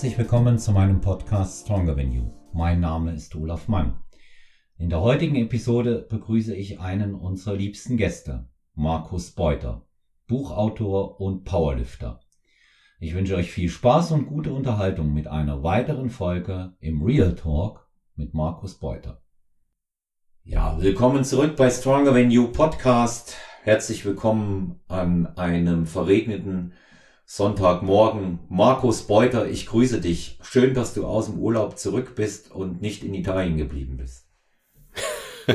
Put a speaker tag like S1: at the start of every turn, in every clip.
S1: Herzlich willkommen zu meinem Podcast Stronger Than You. Mein Name ist Olaf Mann. In der heutigen Episode begrüße ich einen unserer liebsten Gäste, Markus Beuter, Buchautor und Powerlifter. Ich wünsche euch viel Spaß und gute Unterhaltung mit einer weiteren Folge im Real Talk mit Markus Beuter. Ja, willkommen zurück bei Stronger Than You Podcast. Herzlich willkommen an einem verregneten Sonntagmorgen. Markus Beuter, ich grüße dich. Schön, dass du aus dem Urlaub zurück bist und nicht in Italien geblieben bist.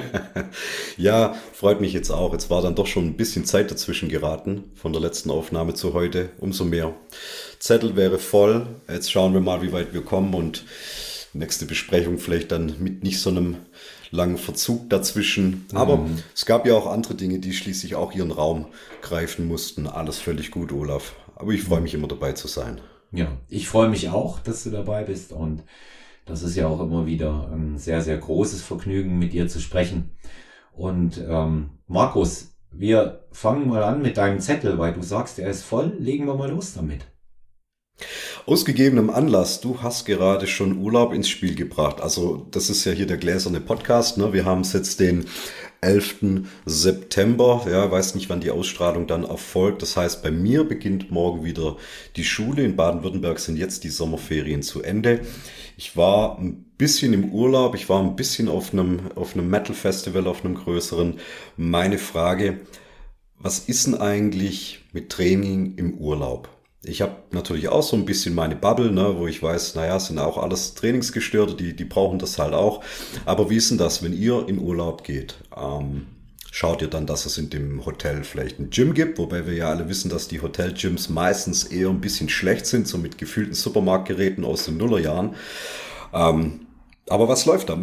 S2: ja, freut mich jetzt auch. Jetzt war dann doch schon ein bisschen Zeit dazwischen geraten von der letzten Aufnahme zu heute. Umso mehr. Zettel wäre voll. Jetzt schauen wir mal, wie weit wir kommen und nächste Besprechung vielleicht dann mit nicht so einem langen Verzug dazwischen. Aber mhm. es gab ja auch andere Dinge, die schließlich auch ihren Raum greifen mussten. Alles völlig gut, Olaf. Aber ich freue mich immer dabei zu sein.
S1: Ja, ich freue mich auch, dass du dabei bist und das ist ja auch immer wieder ein sehr, sehr großes Vergnügen, mit dir zu sprechen. Und ähm, Markus, wir fangen mal an mit deinem Zettel, weil du sagst, er ist voll. Legen wir mal los damit.
S2: Aus gegebenem Anlass, du hast gerade schon Urlaub ins Spiel gebracht. Also das ist ja hier der gläserne Podcast. Ne? Wir haben es jetzt den 11. September. Ja, weiß nicht, wann die Ausstrahlung dann erfolgt. Das heißt, bei mir beginnt morgen wieder die Schule. In Baden-Württemberg sind jetzt die Sommerferien zu Ende. Ich war ein bisschen im Urlaub. Ich war ein bisschen auf einem, auf einem Metal-Festival, auf einem größeren. Meine Frage, was ist denn eigentlich mit Training im Urlaub? Ich habe natürlich auch so ein bisschen meine Bubble, ne, wo ich weiß, naja, sind auch alles Trainingsgestörte, die, die brauchen das halt auch. Aber wie ist denn das, wenn ihr in Urlaub geht? Ähm, schaut ihr dann, dass es in dem Hotel vielleicht ein Gym gibt, wobei wir ja alle wissen, dass die Hotelgyms meistens eher ein bisschen schlecht sind, so mit gefühlten Supermarktgeräten aus den Nullerjahren. Ähm, aber was läuft da?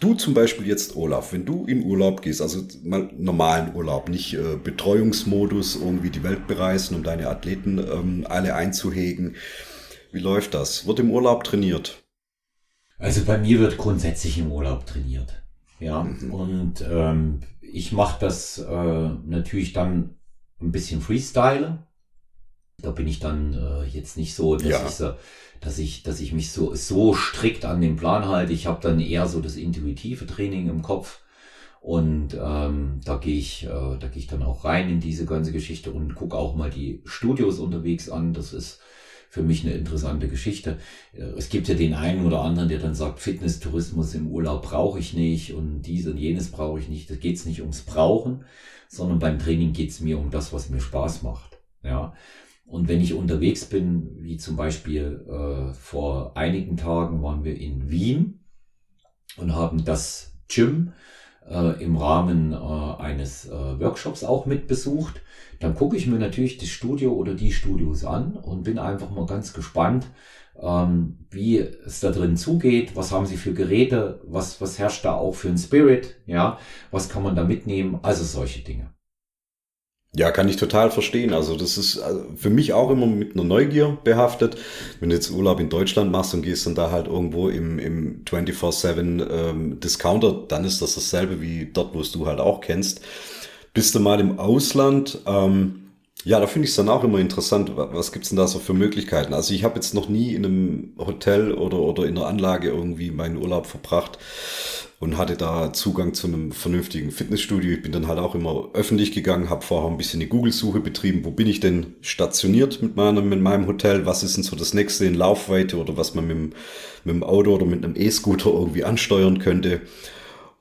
S2: Du zum Beispiel jetzt, Olaf, wenn du in Urlaub gehst, also mal normalen Urlaub, nicht äh, Betreuungsmodus, irgendwie die Welt bereisen, um deine Athleten ähm, alle einzuhegen. Wie läuft das? Wird im Urlaub trainiert?
S1: Also bei mir wird grundsätzlich im Urlaub trainiert. Ja, mhm. und ähm, ich mache das äh, natürlich dann ein bisschen Freestyle. Da bin ich dann äh, jetzt nicht so, dass ja. ich so dass ich, dass ich mich so, so strikt an den Plan halte. Ich habe dann eher so das intuitive Training im Kopf. Und ähm, da gehe ich, äh, da gehe ich dann auch rein in diese ganze Geschichte und gucke auch mal die Studios unterwegs an. Das ist für mich eine interessante Geschichte. Äh, es gibt ja den einen oder anderen, der dann sagt, Fitnesstourismus im Urlaub brauche ich nicht und dies und jenes brauche ich nicht. Da geht es nicht ums Brauchen, sondern beim Training geht es mir um das, was mir Spaß macht. Ja, und wenn ich unterwegs bin, wie zum Beispiel äh, vor einigen Tagen waren wir in Wien und haben das Gym äh, im Rahmen äh, eines äh, Workshops auch mitbesucht, dann gucke ich mir natürlich das Studio oder die Studios an und bin einfach mal ganz gespannt, ähm, wie es da drin zugeht, was haben sie für Geräte, was, was herrscht da auch für ein Spirit, ja, was kann man da mitnehmen, also solche Dinge.
S2: Ja, kann ich total verstehen. Also das ist also für mich auch immer mit einer Neugier behaftet. Wenn du jetzt Urlaub in Deutschland machst und gehst dann da halt irgendwo im, im 24-7 ähm, Discounter, dann ist das dasselbe wie dort, wo es du halt auch kennst. Bist du mal im Ausland, ähm, ja, da finde ich es dann auch immer interessant, was gibt's denn da so für Möglichkeiten? Also ich habe jetzt noch nie in einem Hotel oder, oder in einer Anlage irgendwie meinen Urlaub verbracht und hatte da Zugang zu einem vernünftigen Fitnessstudio. Ich bin dann halt auch immer öffentlich gegangen, habe vorher ein bisschen die Google-Suche betrieben. Wo bin ich denn stationiert mit meinem, mit meinem Hotel? Was ist denn so das nächste in Laufweite oder was man mit, dem, mit dem Auto oder mit einem E-Scooter irgendwie ansteuern könnte?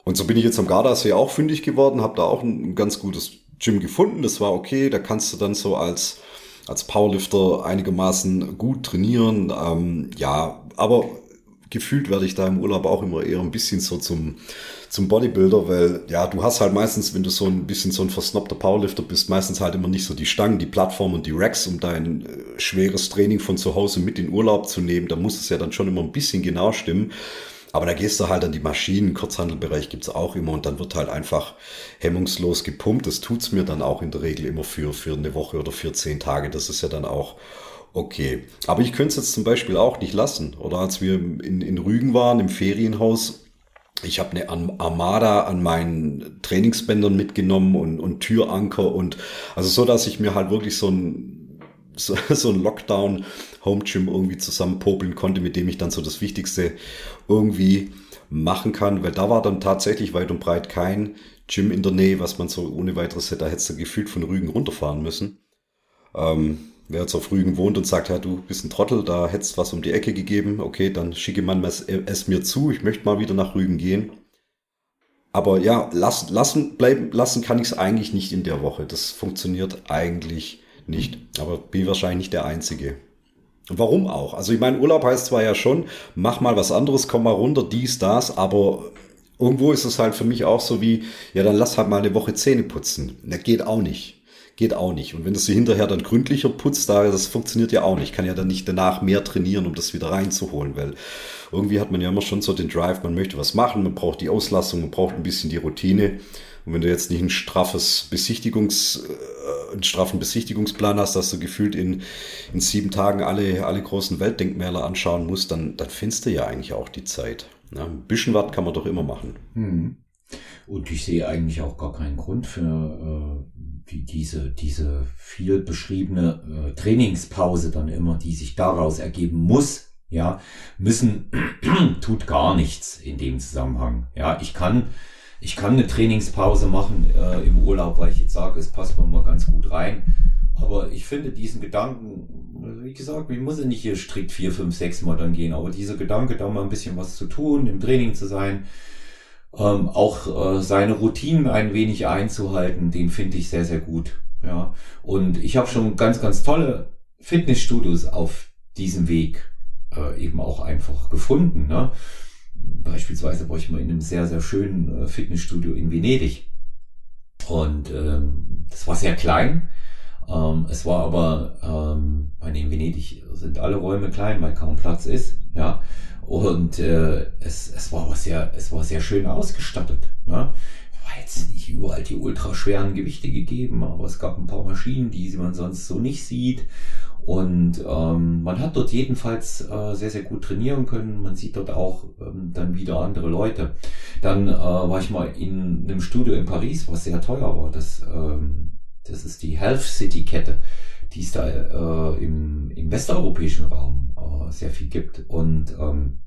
S2: Und so bin ich jetzt am Gardasee auch fündig geworden, habe da auch ein ganz gutes Gym gefunden. Das war okay. Da kannst du dann so als als Powerlifter einigermaßen gut trainieren. Ähm, ja, aber gefühlt werde ich da im Urlaub auch immer eher ein bisschen so zum, zum Bodybuilder, weil ja, du hast halt meistens, wenn du so ein bisschen so ein versnobter Powerlifter bist, meistens halt immer nicht so die Stangen, die Plattform und die Racks, um dein äh, schweres Training von zu Hause mit in Urlaub zu nehmen. Da muss es ja dann schon immer ein bisschen genau stimmen. Aber da gehst du halt an die Maschinen, Kurzhandelbereich gibt's auch immer und dann wird halt einfach hemmungslos gepumpt. Das tut's mir dann auch in der Regel immer für, für eine Woche oder für zehn Tage. Das ist ja dann auch Okay, aber ich könnte es jetzt zum Beispiel auch nicht lassen. Oder als wir in, in Rügen waren, im Ferienhaus, ich habe eine Armada an meinen Trainingsbändern mitgenommen und, und Türanker und also so, dass ich mir halt wirklich so ein so, so ein Lockdown Home Gym irgendwie zusammenpopeln konnte, mit dem ich dann so das Wichtigste irgendwie machen kann, weil da war dann tatsächlich weit und breit kein Gym in der Nähe, was man so ohne weiteres hätte, da hättest du gefühlt von Rügen runterfahren müssen. Ähm, wer jetzt auf Rügen wohnt und sagt, ja, du bist ein Trottel, da hättest was um die Ecke gegeben, okay, dann schicke man es, es mir zu, ich möchte mal wieder nach Rügen gehen. Aber ja, lassen, lassen, bleiben, lassen kann ich es eigentlich nicht in der Woche. Das funktioniert eigentlich nicht. Aber bin wahrscheinlich nicht der Einzige. Warum auch? Also ich meine, Urlaub heißt zwar ja schon, mach mal was anderes, komm mal runter, dies, das, aber irgendwo ist es halt für mich auch so wie, ja, dann lass halt mal eine Woche Zähne putzen. Das geht auch nicht. Geht auch nicht. Und wenn du sie hinterher dann gründlicher putzt, da, das funktioniert ja auch nicht. Ich kann ja dann nicht danach mehr trainieren, um das wieder reinzuholen, weil irgendwie hat man ja immer schon so den Drive, man möchte was machen, man braucht die Auslassung, man braucht ein bisschen die Routine. Und wenn du jetzt nicht ein straffes Besichtigungs, äh, einen straffen Besichtigungsplan hast, dass du gefühlt in, in sieben Tagen alle, alle großen Weltdenkmäler anschauen musst, dann, dann findest du ja eigentlich auch die Zeit. Ja, ein bisschen was kann man doch immer machen.
S1: Hm. Und ich sehe eigentlich auch gar keinen Grund für äh, wie diese, diese viel beschriebene äh, Trainingspause dann immer, die sich daraus ergeben muss. Ja, müssen tut gar nichts in dem Zusammenhang. Ja, ich kann ich kann eine Trainingspause machen äh, im Urlaub, weil ich jetzt sage, es passt mir mal ganz gut rein. Aber ich finde diesen Gedanken, wie gesagt, ich muss ja nicht hier strikt vier, fünf, sechs Mal dann gehen, aber dieser Gedanke, da mal ein bisschen was zu tun, im Training zu sein, ähm, auch äh, seine Routinen ein wenig einzuhalten, den finde ich sehr, sehr gut. Ja, und ich habe schon ganz, ganz tolle Fitnessstudios auf diesem Weg äh, eben auch einfach gefunden. Ne? Beispielsweise war ich mal in einem sehr, sehr schönen äh, Fitnessstudio in Venedig. Und ähm, das war sehr klein. Ähm, es war aber, ähm, in Venedig sind alle Räume klein, weil kaum Platz ist. Ja. Und äh, es, es war aber sehr, es war sehr schön ausgestattet. Ne? War jetzt nicht überall die ultraschweren Gewichte gegeben, aber es gab ein paar Maschinen, die man sonst so nicht sieht. Und ähm, man hat dort jedenfalls äh, sehr, sehr gut trainieren können. Man sieht dort auch ähm, dann wieder andere Leute. Dann äh, war ich mal in einem Studio in Paris, was sehr teuer war. Das, ähm, das ist die Health City Kette, die es da äh, im, im westeuropäischen Raum äh, sehr viel gibt. Und ähm,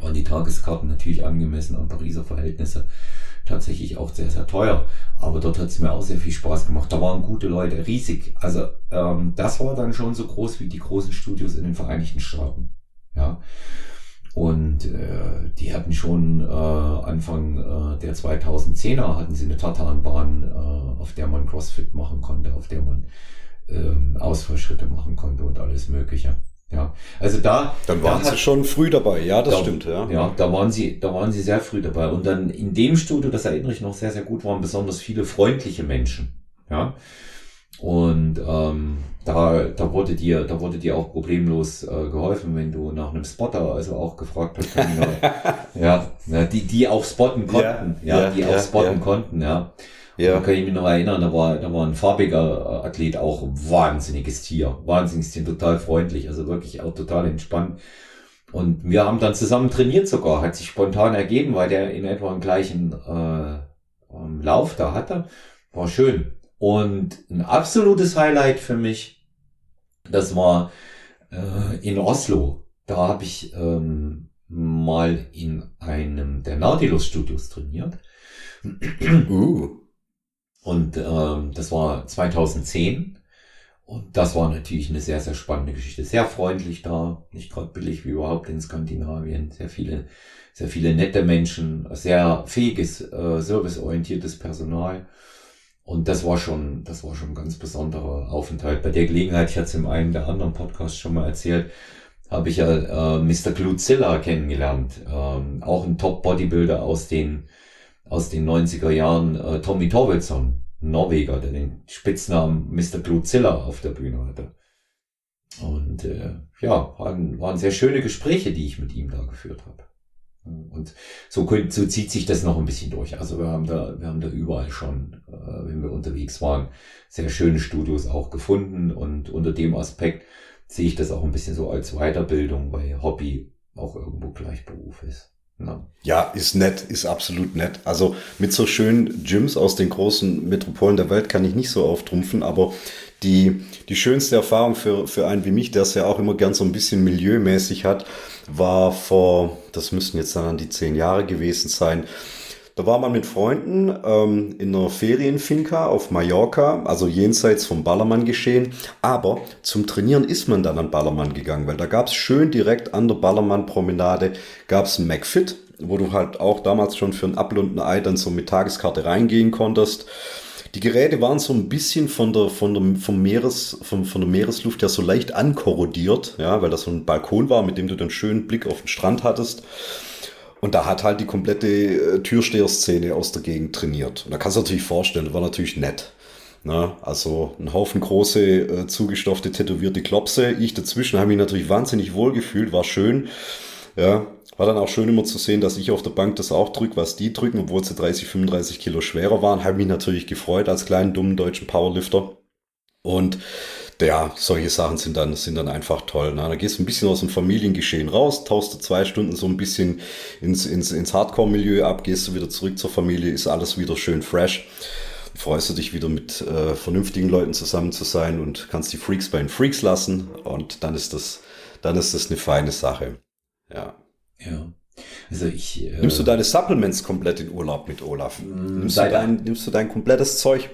S1: waren die Tageskarten natürlich angemessen an Pariser Verhältnisse tatsächlich auch sehr, sehr teuer. Aber dort hat es mir auch sehr viel Spaß gemacht. Da waren gute Leute, riesig. Also ähm, das war dann schon so groß wie die großen Studios in den Vereinigten Staaten. Ja. Und äh, die hatten schon äh, Anfang äh, der 2010er hatten sie eine Tatanbahn, äh, auf der man CrossFit machen konnte, auf der man äh, Ausfallschritte machen konnte und alles Mögliche. Ja, also da.
S2: Dann waren da sie hat, schon früh dabei, ja, das
S1: da,
S2: stimmt, ja.
S1: Ja, da waren sie, da waren sie sehr früh dabei. Und dann in dem Studio, das erinnere ich noch sehr, sehr gut, waren besonders viele freundliche Menschen. Ja. Und ähm, da, da wurde dir, da wurde dir auch problemlos äh, geholfen, wenn du nach einem Spotter also auch gefragt hast. ja, ja, die, die auch spotten konnten, ja, ja, ja die auch spotten konnten, ja. Ja. Da kann ich mich noch erinnern, da war, da war ein farbiger Athlet auch wahnsinniges Tier. Wahnsinniges Tier, total freundlich, also wirklich auch total entspannt. Und wir haben dann zusammen trainiert sogar, hat sich spontan ergeben, weil der in etwa den gleichen äh, ähm, Lauf da hatte. War schön. Und ein absolutes Highlight für mich, das war äh, in Oslo. Da habe ich ähm, mal in einem der Nautilus Studios trainiert. Uh. Und ähm, das war 2010. Und das war natürlich eine sehr, sehr spannende Geschichte. Sehr freundlich da, nicht gerade billig wie überhaupt in Skandinavien. Sehr viele, sehr viele nette Menschen, sehr fähiges, äh, serviceorientiertes Personal. Und das war schon, das war schon ein ganz besonderer Aufenthalt. Bei der Gelegenheit, ich hatte es in einem der anderen Podcasts schon mal erzählt, habe ich ja äh, Mr. Cluzilla kennengelernt. Ähm, auch ein Top-Bodybuilder aus den aus den 90er Jahren äh, Tommy Torvaldsson, Norweger, der den Spitznamen Mr. Gluzilla auf der Bühne hatte. Und äh, ja, waren, waren sehr schöne Gespräche, die ich mit ihm da geführt habe. Und so, so zieht sich das noch ein bisschen durch. Also wir haben da, wir haben da überall schon, äh, wenn wir unterwegs waren, sehr schöne Studios auch gefunden. Und unter dem Aspekt sehe ich das auch ein bisschen so als Weiterbildung, weil Hobby auch irgendwo gleich Beruf ist.
S2: Ja. ja, ist nett, ist absolut nett. Also mit so schönen Gyms aus den großen Metropolen der Welt kann ich nicht so auftrumpfen, aber Die, die schönste Erfahrung für, für einen wie mich, der es ja auch immer gern so ein bisschen milieumäßig hat, war vor, das müssten jetzt dann an die zehn Jahre gewesen sein, da war man mit Freunden ähm, in einer Ferienfinca auf Mallorca, also jenseits vom Ballermann geschehen. Aber zum Trainieren ist man dann an Ballermann gegangen, weil da gab es schön direkt an der Ballermann-Promenade gab es ein McFit, wo du halt auch damals schon für ein Apfel und ein Ei dann so mit Tageskarte reingehen konntest. Die Geräte waren so ein bisschen von der, von der, vom Meeres, von, von der Meeresluft ja so leicht ankorrodiert, ja, weil das so ein Balkon war, mit dem du dann schön Blick auf den Strand hattest. Und da hat halt die komplette äh, Türsteher-Szene aus der Gegend trainiert. Und da kannst du natürlich vorstellen, das war natürlich nett. Na, also ein Haufen große, äh, zugestopfte, tätowierte Klopse. Ich dazwischen habe mich natürlich wahnsinnig wohl gefühlt, war schön. Ja, war dann auch schön immer zu sehen, dass ich auf der Bank das auch drücke, was die drücken, obwohl sie 30, 35 Kilo schwerer waren. Habe mich natürlich gefreut als kleinen, dummen deutschen Powerlifter. Und ja, solche Sachen sind dann, sind dann einfach toll. Ne? Da gehst du ein bisschen aus dem Familiengeschehen raus, tauchst du zwei Stunden so ein bisschen ins, ins, ins Hardcore-Milieu ab, gehst du wieder zurück zur Familie, ist alles wieder schön fresh. Freust du dich wieder mit äh, vernünftigen Leuten zusammen zu sein und kannst die Freaks bei den Freaks lassen und dann ist das, dann ist das eine feine Sache. Ja.
S1: Ja. Also ich.
S2: Äh, nimmst du deine Supplements komplett in Urlaub mit, Olaf? Mm, nimmst, du dein, nimmst du dein komplettes Zeug?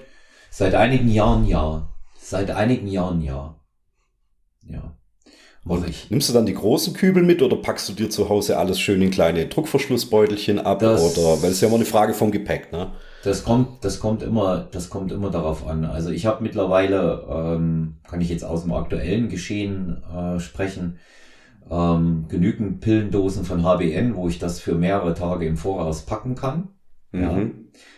S1: Seit einigen Jahren ja. Seit einigen Jahren ja. Ja.
S2: Und ich. Nimmst du dann die großen Kübel mit oder packst du dir zu Hause alles schön in kleine Druckverschlussbeutelchen ab? Das, oder weil es ja immer eine Frage vom Gepäck, ne?
S1: Das kommt, das kommt immer, das kommt immer darauf an. Also ich habe mittlerweile, ähm, kann ich jetzt aus dem aktuellen Geschehen äh, sprechen, ähm, genügend Pillendosen von HBN, wo ich das für mehrere Tage im Voraus packen kann. Mhm. Ja.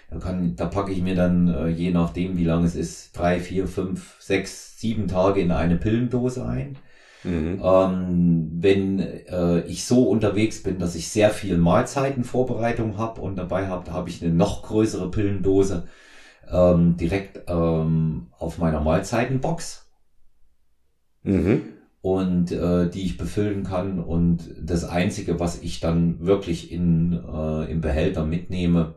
S1: Da, kann, da packe ich mir dann, äh, je nachdem, wie lang es ist, drei, vier, fünf, sechs, sieben Tage in eine Pillendose ein. Mhm. Ähm, wenn äh, ich so unterwegs bin, dass ich sehr viel Mahlzeitenvorbereitung habe und dabei habe, da habe ich eine noch größere Pillendose ähm, direkt ähm, auf meiner Mahlzeitenbox. Mhm. Und äh, die ich befüllen kann. Und das Einzige, was ich dann wirklich in, äh, im Behälter mitnehme,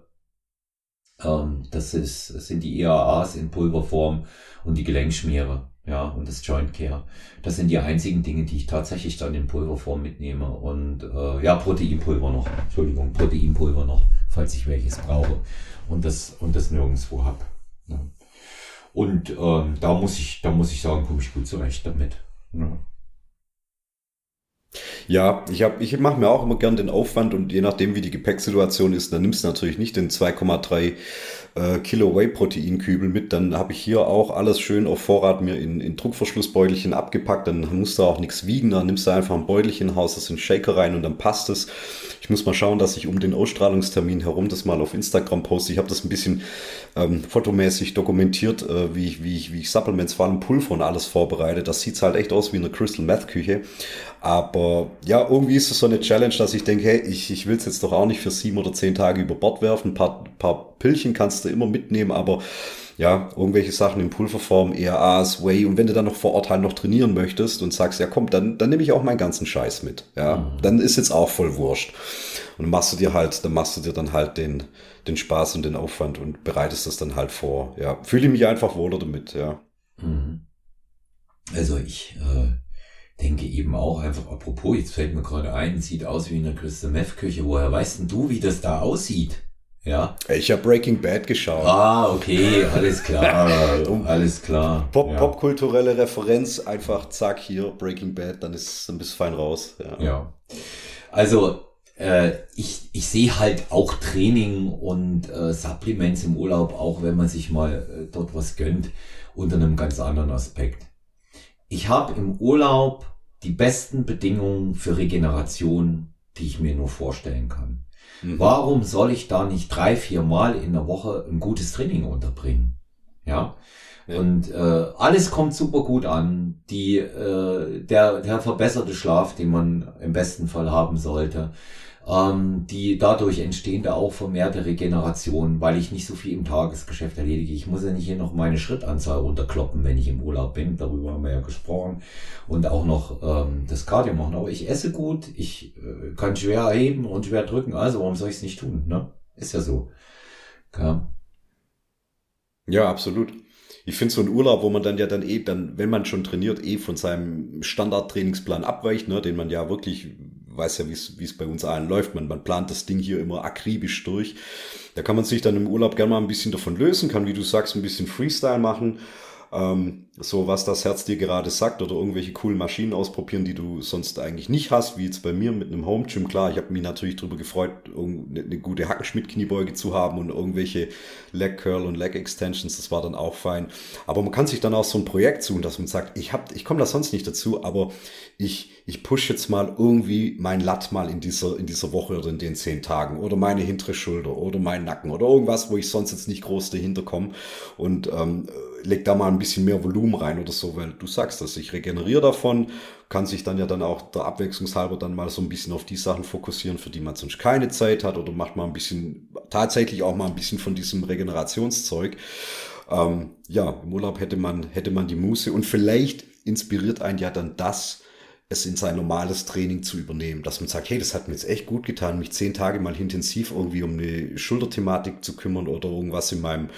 S1: ähm, das, ist, das sind die EAAs in Pulverform und die Gelenkschmiere. Ja, und das Joint Care. Das sind die einzigen Dinge, die ich tatsächlich dann in Pulverform mitnehme. Und äh, ja, Proteinpulver noch. Entschuldigung, Proteinpulver noch, falls ich welches brauche. Und das, und das nirgendwo hab. Ja. Und ähm, da muss ich, da muss ich sagen, komme ich gut zurecht damit. Ja.
S2: Ja, ich, hab, ich mache mir auch immer gern den Aufwand und je nachdem, wie die Gepäcksituation ist, dann nimmst du natürlich nicht den 2,3 äh, Kilo Whey-Protein-Kübel mit. Dann habe ich hier auch alles schön auf Vorrat mir in, in Druckverschlussbeutelchen abgepackt. Dann musst du auch nichts wiegen. Dann nimmst du einfach ein Beutelchen, haust das in Shaker rein und dann passt es. Ich muss mal schauen, dass ich um den Ausstrahlungstermin herum das mal auf Instagram poste. Ich habe das ein bisschen ähm, fotomäßig dokumentiert, äh, wie, ich, wie, ich, wie ich Supplements, vor allem Pulver und alles vorbereite. Das sieht halt echt aus wie eine Crystal Meth Küche. Aber ja, irgendwie ist es so eine Challenge, dass ich denke, hey, ich, ich will es jetzt doch auch nicht für sieben oder zehn Tage über Bord werfen. Ein paar, paar Pillchen kannst du immer mitnehmen, aber ja, irgendwelche Sachen in Pulverform, ERAs, Whey und wenn du dann noch vor Ort halt noch trainieren möchtest und sagst, ja komm, dann, dann nehme ich auch meinen ganzen Scheiß mit. Ja, mhm. dann ist jetzt auch voll wurscht. Und dann machst du dir halt, dann machst du dir dann halt den, den Spaß und den Aufwand und bereitest das dann halt vor. Ja, fühle ich mich einfach wohler damit, ja. Mhm.
S1: Also ich äh, denke eben auch einfach, apropos, jetzt fällt mir gerade ein, sieht aus wie in der Crystal Meth Küche. Woher weißt denn du, wie das da aussieht? Ja.
S2: Ich habe Breaking Bad geschaut.
S1: Ah, okay, alles klar, alles klar.
S2: Pop, ja. Popkulturelle Referenz, einfach zack hier Breaking Bad, dann ist ein bisschen fein raus.
S1: Ja. ja. Also äh, ich, ich sehe halt auch Training und äh, Supplements im Urlaub, auch wenn man sich mal äh, dort was gönnt, unter einem ganz anderen Aspekt. Ich habe im Urlaub die besten Bedingungen für Regeneration, die ich mir nur vorstellen kann. Mhm. Warum soll ich da nicht drei, vier Mal in der Woche ein gutes Training unterbringen? Ja. ja. Und äh, alles kommt super gut an. Die, äh, der, der verbesserte Schlaf, den man im besten Fall haben sollte, ähm, die dadurch entstehende auch vermehrte Regeneration, weil ich nicht so viel im Tagesgeschäft erledige. Ich muss ja nicht hier noch meine Schrittanzahl runterkloppen, wenn ich im Urlaub bin. Darüber haben wir ja gesprochen. Und auch noch ähm, das Cardio machen. Aber ich esse gut, ich äh, kann schwer erheben und schwer drücken. Also warum soll ich es nicht tun? Ne? Ist ja so.
S2: Ja, ja absolut. ich finde so ein Urlaub, wo man dann ja dann eh, dann, wenn man schon trainiert, eh von seinem Standardtrainingsplan abweicht, ne, den man ja wirklich weiß ja, wie es bei uns allen läuft. Man, man plant das Ding hier immer akribisch durch. Da kann man sich dann im Urlaub gerne mal ein bisschen davon lösen, kann, wie du sagst, ein bisschen Freestyle machen ähm, so was das Herz dir gerade sagt oder irgendwelche coolen Maschinen ausprobieren, die du sonst eigentlich nicht hast, wie jetzt bei mir mit einem Home Gym. Klar, ich habe mich natürlich darüber gefreut, eine gute Hackenschmidt-Kniebeuge zu haben und irgendwelche Leg Curl und Leg Extensions, das war dann auch fein. Aber man kann sich dann auch so ein Projekt suchen, dass man sagt, ich, ich komme da sonst nicht dazu, aber ich, ich push jetzt mal irgendwie mein Latt mal in dieser, in dieser Woche oder in den zehn Tagen oder meine hintere Schulter oder meinen Nacken oder irgendwas, wo ich sonst jetzt nicht groß dahinter komme und ähm, leg da mal ein bisschen mehr Volumen rein oder so, weil du sagst dass ich regeneriere davon, kann sich dann ja dann auch der Abwechslungshalber dann mal so ein bisschen auf die Sachen fokussieren, für die man sonst keine Zeit hat oder macht mal ein bisschen, tatsächlich auch mal ein bisschen von diesem Regenerationszeug. Ähm, ja, im Urlaub hätte man, hätte man die Muße und vielleicht inspiriert einen ja dann das, es in sein normales Training zu übernehmen. Dass man sagt, hey, das hat mir jetzt echt gut getan, mich zehn Tage mal intensiv irgendwie um eine Schulterthematik zu kümmern oder irgendwas in meinem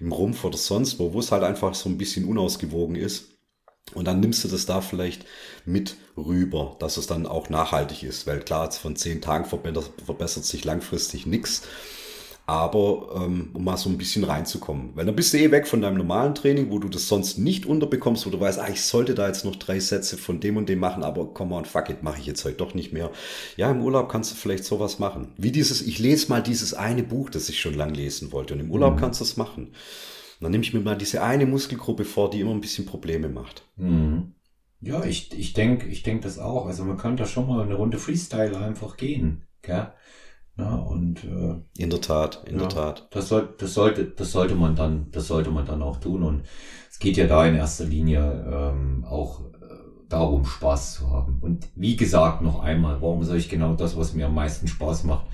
S2: im Rumpf oder sonst wo, wo es halt einfach so ein bisschen unausgewogen ist. Und dann nimmst du das da vielleicht mit rüber, dass es dann auch nachhaltig ist. Weil klar, von zehn Tagen verbessert, verbessert sich langfristig nichts aber ähm, um mal so ein bisschen reinzukommen. Weil dann bist du eh weg von deinem normalen Training, wo du das sonst nicht unterbekommst, wo du weißt, ah, ich sollte da jetzt noch drei Sätze von dem und dem machen, aber come on, fuck it, mache ich jetzt heute doch nicht mehr. Ja, im Urlaub kannst du vielleicht sowas machen. Wie dieses, ich lese mal dieses eine Buch, das ich schon lang lesen wollte und im Urlaub mhm. kannst du es machen. Und dann nehme ich mir mal diese eine Muskelgruppe vor, die immer ein bisschen Probleme macht.
S1: Mhm. Ja, ich, ich denke ich denk das auch. Also man könnte da schon mal eine Runde Freestyle einfach gehen. Gell? Ja, und äh,
S2: in der Tat, in ja, der Tat.
S1: Das, soll, das sollte, das sollte man dann, das sollte man dann auch tun. Und es geht ja da in erster Linie ähm, auch äh, darum, Spaß zu haben. Und wie gesagt, noch einmal, warum soll ich genau das, was mir am meisten Spaß macht,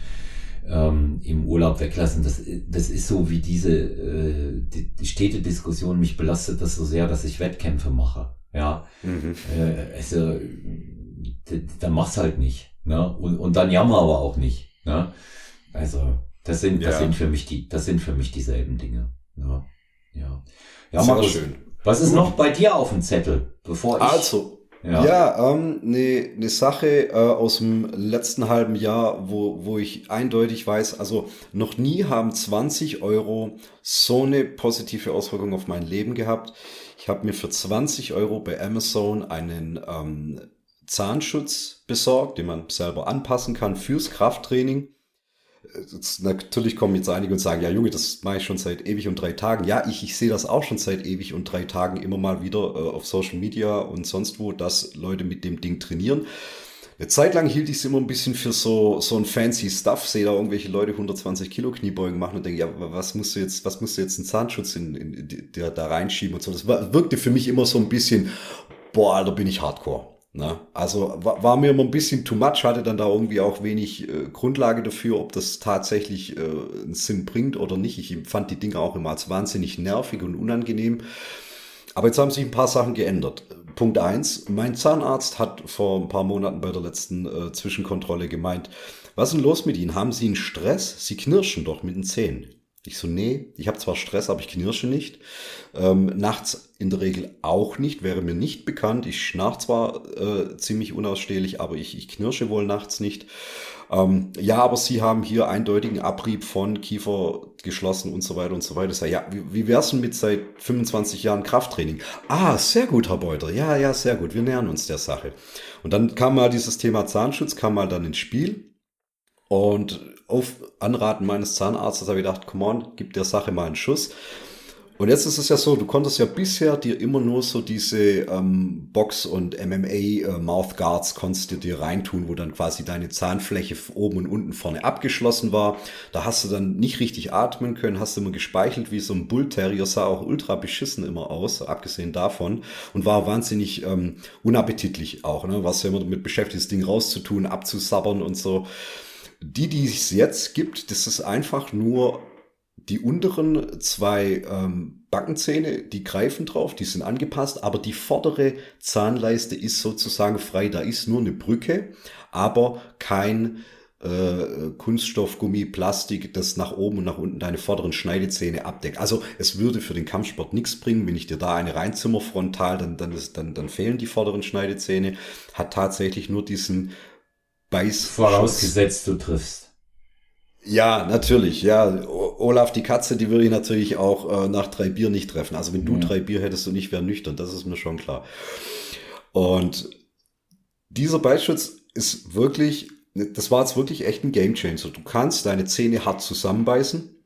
S1: ähm, im Urlaub weglassen? Das, das ist so wie diese äh, die, die stete Diskussion, mich belastet das so sehr, dass ich Wettkämpfe mache. Ja, mhm. äh, also, dann mach's halt nicht. Ne? Und, und dann jammer aber auch nicht. Ne? Also, das sind, das ja. sind für mich die, das sind für mich dieselben Dinge. Ja. Ja, ja Markus, schön. was ist noch bei dir auf dem Zettel, bevor ich.
S2: Also, ja, ja ähm, ne ne Sache äh, aus dem letzten halben Jahr, wo, wo ich eindeutig weiß, also noch nie haben 20 Euro so eine positive Auswirkung auf mein Leben gehabt. Ich habe mir für 20 Euro bei Amazon einen ähm, Zahnschutz besorgt, den man selber anpassen kann fürs Krafttraining. Jetzt, natürlich kommen jetzt einige und sagen, ja Junge, das mache ich schon seit ewig und drei Tagen. Ja, ich, ich sehe das auch schon seit ewig und drei Tagen immer mal wieder äh, auf Social Media und sonst wo, dass Leute mit dem Ding trainieren. Eine Zeit lang hielt ich es immer ein bisschen für so, so ein fancy Stuff, sehe da irgendwelche Leute 120 Kilo Kniebeugen machen und denke, ja, was musst du jetzt, was musst du jetzt einen Zahnschutz in, in, in, da, da reinschieben und so. Das wirkte für mich immer so ein bisschen, boah, Alter, bin ich hardcore. Na, also war, war, mir immer ein bisschen too much, hatte dann da irgendwie auch wenig äh, Grundlage dafür, ob das tatsächlich äh, einen Sinn bringt oder nicht. Ich fand die Dinge auch immer als wahnsinnig nervig und unangenehm. Aber jetzt haben sich ein paar Sachen geändert. Punkt eins: Mein Zahnarzt hat vor ein paar Monaten bei der letzten äh, Zwischenkontrolle gemeint, was ist denn los mit Ihnen? Haben Sie einen Stress? Sie knirschen doch mit den Zähnen. Ich so, nee, ich habe zwar Stress, aber ich knirsche nicht. Ähm, nachts in der Regel auch nicht, wäre mir nicht bekannt. Ich schnarch zwar äh, ziemlich unausstehlich, aber ich, ich knirsche wohl nachts nicht. Ähm, ja, aber Sie haben hier eindeutigen Abrieb von Kiefer geschlossen und so weiter und so weiter. Sag, ja, wie, wie wär's denn mit seit 25 Jahren Krafttraining? Ah, sehr gut, Herr Beuter. Ja, ja, sehr gut. Wir nähern uns der Sache. Und dann kam mal dieses Thema Zahnschutz, kam mal dann ins Spiel. Und auf Anraten meines Zahnarztes habe ich gedacht, come on, gib der Sache mal einen Schuss. Und jetzt ist es ja so, du konntest ja bisher dir immer nur so diese ähm, Box- und MMA-Mouthguards äh, konntest du dir reintun, wo dann quasi deine Zahnfläche oben und unten vorne abgeschlossen war. Da hast du dann nicht richtig atmen können, hast immer gespeichelt wie so ein Bullterrier, sah auch ultra beschissen immer aus, abgesehen davon. Und war wahnsinnig ähm, unappetitlich auch, ne? Warst ja immer damit beschäftigt, das Ding rauszutun, abzusabbern und so. Die, die es jetzt gibt, das ist einfach nur die unteren zwei ähm, Backenzähne, die greifen drauf, die sind angepasst, aber die vordere Zahnleiste ist sozusagen frei. Da ist nur eine Brücke, aber kein äh, Kunststoff, Gummi, Plastik, das nach oben und nach unten deine vorderen Schneidezähne abdeckt. Also es würde für den Kampfsport nichts bringen, wenn ich dir da eine reinzimmer frontal, dann, dann, dann, dann fehlen die vorderen Schneidezähne. Hat tatsächlich nur diesen Beiß.
S1: Vorausgesetzt, du triffst.
S2: Ja, natürlich. Ja, Olaf, die Katze, die würde ich natürlich auch äh, nach drei Bier nicht treffen. Also wenn du ja. drei Bier hättest und ich wäre nüchtern, das ist mir schon klar. Und dieser Beißschutz ist wirklich, das war jetzt wirklich echt ein Gamechanger. Du kannst deine Zähne hart zusammenbeißen.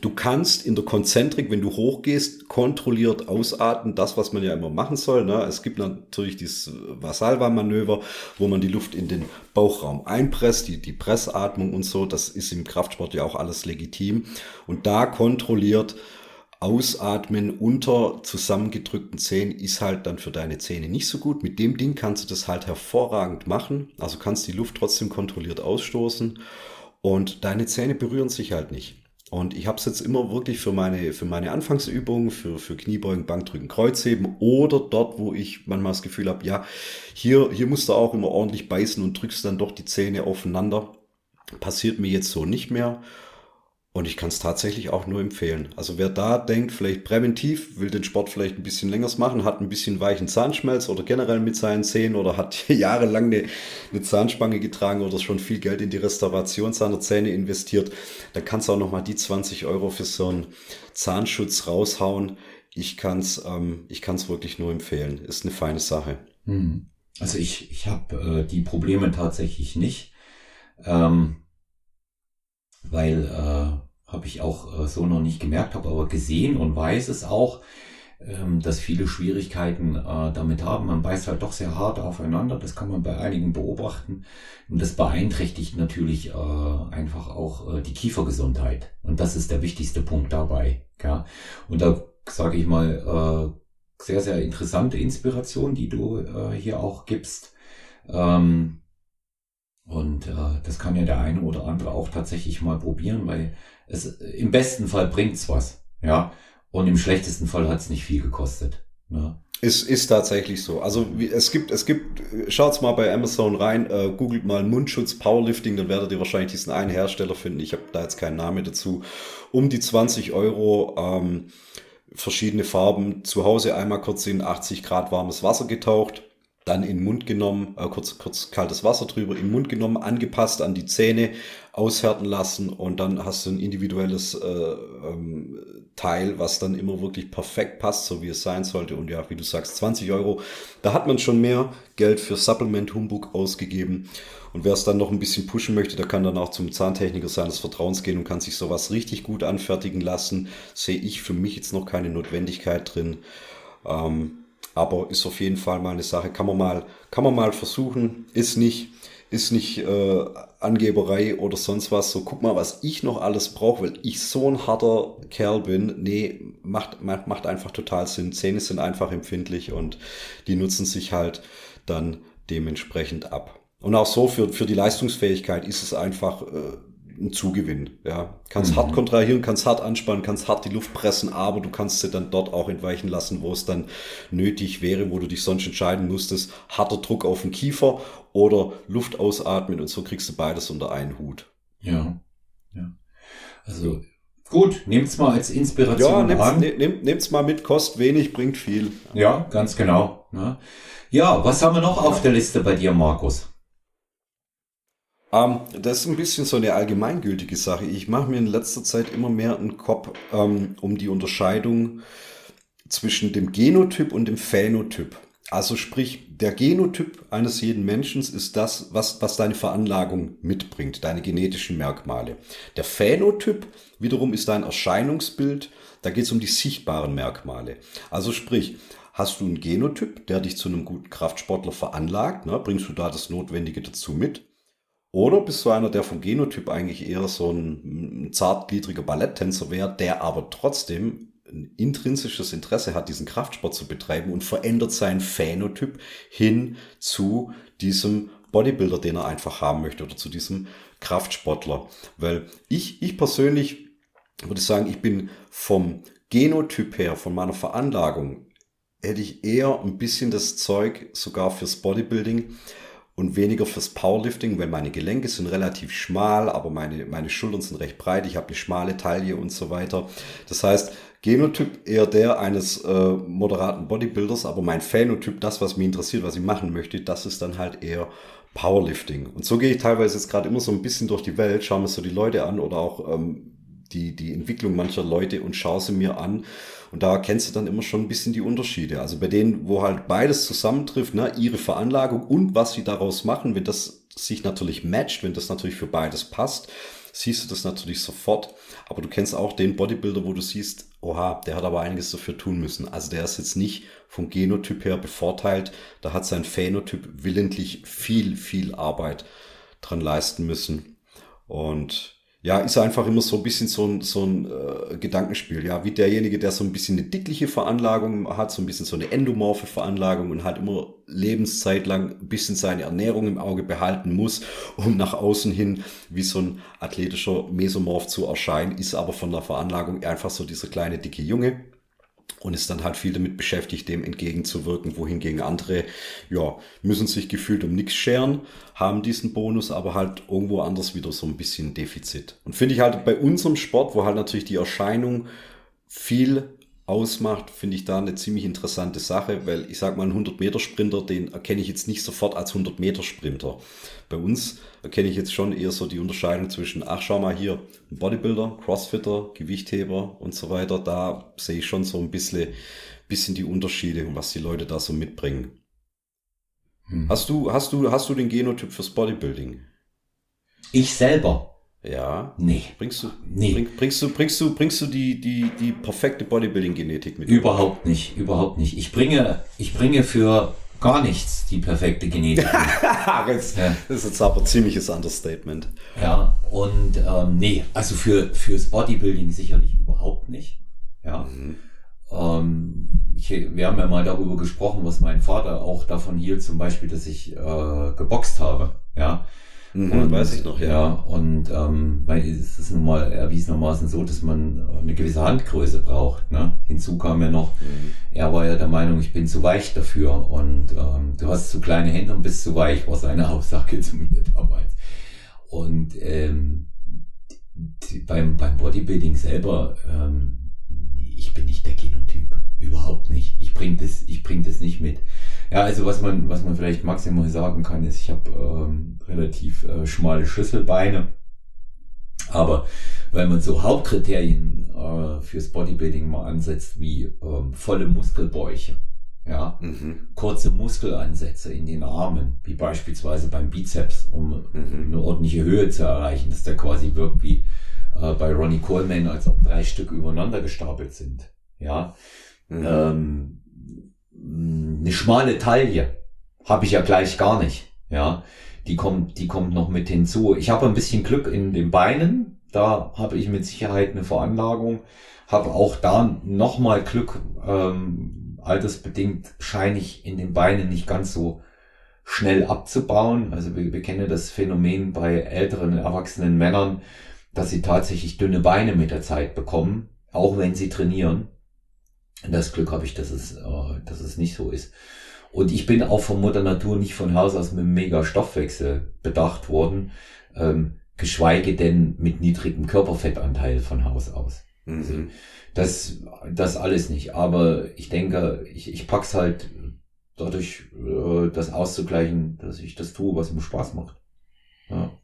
S2: Du kannst in der Konzentrik, wenn du hochgehst, kontrolliert ausatmen, das, was man ja immer machen soll. Ne? Es gibt natürlich dieses Vasalva-Manöver, wo man die Luft in den Bauchraum einpresst, die, die Pressatmung und so. Das ist im Kraftsport ja auch alles legitim. Und da kontrolliert Ausatmen unter zusammengedrückten Zähnen ist halt dann für deine Zähne nicht so gut. Mit dem Ding kannst du das halt hervorragend machen. Also kannst die Luft trotzdem kontrolliert ausstoßen und deine Zähne berühren sich halt nicht. Und ich habe es jetzt immer wirklich für meine, für meine Anfangsübungen, für, für Kniebeugen, Bankdrücken, Kreuzheben oder dort, wo ich manchmal das Gefühl habe, ja, hier, hier musst du auch immer ordentlich beißen und drückst dann doch die Zähne aufeinander. Passiert mir jetzt so nicht mehr. Und ich kann es tatsächlich auch nur empfehlen. Also wer da denkt, vielleicht präventiv, will den Sport vielleicht ein bisschen länger machen, hat ein bisschen weichen Zahnschmelz oder generell mit seinen Zähnen oder hat jahrelang eine, eine Zahnspange getragen oder schon viel Geld in die Restauration seiner Zähne investiert, dann kannst du auch nochmal die 20 Euro für so einen Zahnschutz raushauen. Ich kann es ähm, ich kann's wirklich nur empfehlen. Ist eine feine Sache.
S1: Hm. Also ich, ich habe äh, die Probleme tatsächlich nicht. Ähm weil äh, habe ich auch äh, so noch nicht gemerkt, habe aber gesehen und weiß es auch, ähm, dass viele Schwierigkeiten äh, damit haben. Man beißt halt doch sehr hart aufeinander, das kann man bei einigen beobachten und das beeinträchtigt natürlich äh, einfach auch äh, die Kiefergesundheit und das ist der wichtigste Punkt dabei. Ja? Und da sage ich mal, äh, sehr, sehr interessante Inspiration, die du äh, hier auch gibst. Ähm, und äh, das kann ja der eine oder andere auch tatsächlich mal probieren, weil es im besten Fall bringt's was, ja. Und im schlechtesten Fall hat's nicht viel gekostet. Ne?
S2: Ist, ist tatsächlich so. Also wie, es gibt, es gibt, schaut's mal bei Amazon rein, äh, googelt mal Mundschutz Powerlifting, dann werdet ihr wahrscheinlich diesen einen Hersteller finden. Ich habe da jetzt keinen Namen dazu. Um die 20 Euro ähm, verschiedene Farben. Zu Hause einmal kurz in 80 Grad warmes Wasser getaucht dann in den Mund genommen, äh, kurz, kurz kaltes Wasser drüber, in Mund genommen, angepasst an die Zähne, aushärten lassen und dann hast du ein individuelles äh, ähm, Teil, was dann immer wirklich perfekt passt, so wie es sein sollte. Und ja, wie du sagst, 20 Euro, da hat man schon mehr Geld für Supplement Humbug ausgegeben. Und wer es dann noch ein bisschen pushen möchte, der kann dann auch zum Zahntechniker seines Vertrauens gehen und kann sich sowas richtig gut anfertigen lassen. Sehe ich für mich jetzt noch keine Notwendigkeit drin. Ähm, aber ist auf jeden Fall mal eine Sache, kann man mal, kann man mal versuchen, ist nicht, ist nicht äh, Angeberei oder sonst was. So, guck mal, was ich noch alles brauche, weil ich so ein harter Kerl bin. Nee, macht, macht, macht einfach total Sinn. Zähne sind einfach empfindlich und die nutzen sich halt dann dementsprechend ab. Und auch so für, für die Leistungsfähigkeit ist es einfach äh, ein Zugewinn. Ja, kannst mhm. hart kontrahieren, kannst hart anspannen, kannst hart die Luft pressen, aber du kannst sie dann dort auch entweichen lassen, wo es dann nötig wäre, wo du dich sonst entscheiden musstest. Harter Druck auf den Kiefer oder Luft ausatmen und so kriegst du beides unter einen Hut.
S1: Ja, ja. Also gut, nehmt's mal als Inspiration ja,
S2: nehmt's, an. Ne, nehm, nehmt's mal mit, kostet wenig, bringt viel.
S1: Ja, ganz genau. Ja, was haben wir noch auf der Liste bei dir, Markus?
S2: Ähm, das ist ein bisschen so eine allgemeingültige Sache. Ich mache mir in letzter Zeit immer mehr einen Kopf ähm, um die Unterscheidung zwischen dem Genotyp und dem Phänotyp. Also sprich, der Genotyp eines jeden Menschen ist das, was, was deine Veranlagung mitbringt, deine genetischen Merkmale. Der Phänotyp wiederum ist dein Erscheinungsbild, da geht es um die sichtbaren Merkmale. Also sprich, hast du einen Genotyp, der dich zu einem guten Kraftsportler veranlagt, ne, bringst du da das Notwendige dazu mit. Oder bist du einer, der vom Genotyp eigentlich eher so ein, zartgliedriger Balletttänzer wäre, der aber trotzdem ein intrinsisches Interesse hat, diesen Kraftsport zu betreiben und verändert seinen Phänotyp hin zu diesem Bodybuilder, den er einfach haben möchte oder zu diesem Kraftsportler. Weil ich, ich persönlich würde sagen, ich bin vom Genotyp her, von meiner Veranlagung, hätte ich eher ein bisschen das Zeug sogar fürs Bodybuilding, und weniger fürs Powerlifting, weil meine Gelenke sind relativ schmal, aber meine, meine Schultern sind recht breit, ich habe eine schmale Taille und so weiter. Das heißt, Genotyp eher der eines äh, moderaten Bodybuilders, aber mein Phänotyp, das, was mich interessiert, was ich machen möchte, das ist dann halt eher Powerlifting. Und so gehe ich teilweise jetzt gerade immer so ein bisschen durch die Welt, schaue mir so die Leute an oder auch ähm, die, die Entwicklung mancher Leute und schaue sie mir an. Und da erkennst du dann immer schon ein bisschen die Unterschiede. Also bei denen, wo halt beides zusammentrifft, ne, ihre Veranlagung und was sie daraus machen, wenn das sich natürlich matcht, wenn das natürlich für beides passt, siehst du das natürlich sofort. Aber du kennst auch den Bodybuilder, wo du siehst, oha, der hat aber einiges dafür tun müssen. Also der ist jetzt nicht vom Genotyp her bevorteilt. Da hat sein Phänotyp willentlich viel, viel Arbeit dran leisten müssen. Und ja, ist einfach immer so ein bisschen so ein, so ein äh, Gedankenspiel, ja, wie derjenige, der so ein bisschen eine dickliche Veranlagung hat, so ein bisschen so eine endomorphe Veranlagung und halt immer Lebenszeit lang ein bisschen seine Ernährung im Auge behalten muss, um nach außen hin wie so ein athletischer Mesomorph zu erscheinen, ist aber von der Veranlagung einfach so dieser kleine dicke Junge und ist dann halt viel damit beschäftigt, dem entgegenzuwirken, wohingegen andere, ja, müssen sich gefühlt um nichts scheren, haben diesen Bonus, aber halt irgendwo anders wieder so ein bisschen Defizit. Und finde ich halt bei unserem Sport, wo halt natürlich die Erscheinung viel ausmacht, finde ich da eine ziemlich interessante Sache, weil ich sage mal, ein 100-Meter-Sprinter, den erkenne ich jetzt nicht sofort als 100-Meter-Sprinter. Bei uns erkenne ich jetzt schon eher so die Unterscheidung zwischen, ach schau mal hier, ein Bodybuilder, Crossfitter, Gewichtheber und so weiter. Da sehe ich schon so ein bisschen, bisschen die Unterschiede und was die Leute da so mitbringen. Hm. Hast du, hast du, hast du den Genotyp fürs Bodybuilding?
S1: Ich selber
S2: ja.
S1: Nee.
S2: Bringst du, nee. Bring, bringst du, bringst du, bringst du die, die, die perfekte Bodybuilding-Genetik mit?
S1: Überhaupt nicht, überhaupt nicht. Ich bringe, ich bringe für gar nichts die perfekte Genetik.
S2: das, ja. das ist jetzt aber ein ziemliches Understatement.
S1: Ja, und ähm, nee, also für fürs Bodybuilding sicherlich überhaupt nicht. Ja. Mhm. Ähm, ich, wir haben ja mal darüber gesprochen, was mein Vater auch davon hielt, zum Beispiel, dass ich äh, geboxt habe. Ja.
S2: Mhm, und, weiß ich noch, ja. ja
S1: und ähm, es ist nun mal erwiesenermaßen so, dass man eine gewisse Handgröße braucht. Ne? Hinzu kam ja noch, mhm. er war ja der Meinung, ich bin zu weich dafür und ähm, du hast zu kleine Hände und bist zu weich, war seine Aussage zu mir damals. Und ähm, beim, beim Bodybuilding selber, ähm, ich bin nicht der Genotyp. Überhaupt nicht. Ich bring das, ich bring das nicht mit. Ja, also was man, was man vielleicht maximal sagen kann, ist, ich habe ähm, relativ äh, schmale Schlüsselbeine. Aber wenn man so Hauptkriterien äh, fürs Bodybuilding mal ansetzt, wie ähm, volle Muskelbäuche, ja, mhm. kurze Muskelansätze in den Armen, wie beispielsweise beim Bizeps, um mhm. eine ordentliche Höhe zu erreichen, dass der quasi wirkt wie äh, bei Ronnie Coleman, als ob drei Stück übereinander gestapelt sind. Ja, mhm. ähm, eine schmale Taille habe ich ja gleich gar nicht. Ja, die kommt, die kommt noch mit hinzu. Ich habe ein bisschen Glück in den Beinen. Da habe ich mit Sicherheit eine Veranlagung. Habe auch da nochmal Glück. Ähm, altersbedingt scheine ich in den Beinen nicht ganz so schnell abzubauen. Also wir, wir kennen das Phänomen bei älteren, erwachsenen Männern, dass sie tatsächlich dünne Beine mit der Zeit bekommen, auch wenn sie trainieren. Das Glück habe ich, dass es, äh, dass es nicht so ist. Und ich bin auch von Mutter Natur nicht von Haus aus mit einem mega Stoffwechsel bedacht worden, ähm, geschweige denn mit niedrigem Körperfettanteil von Haus aus. Mhm. Also das, das alles nicht. Aber ich denke, ich, ich pack's halt dadurch, äh, das auszugleichen, dass ich das tue, was mir Spaß macht. Ja.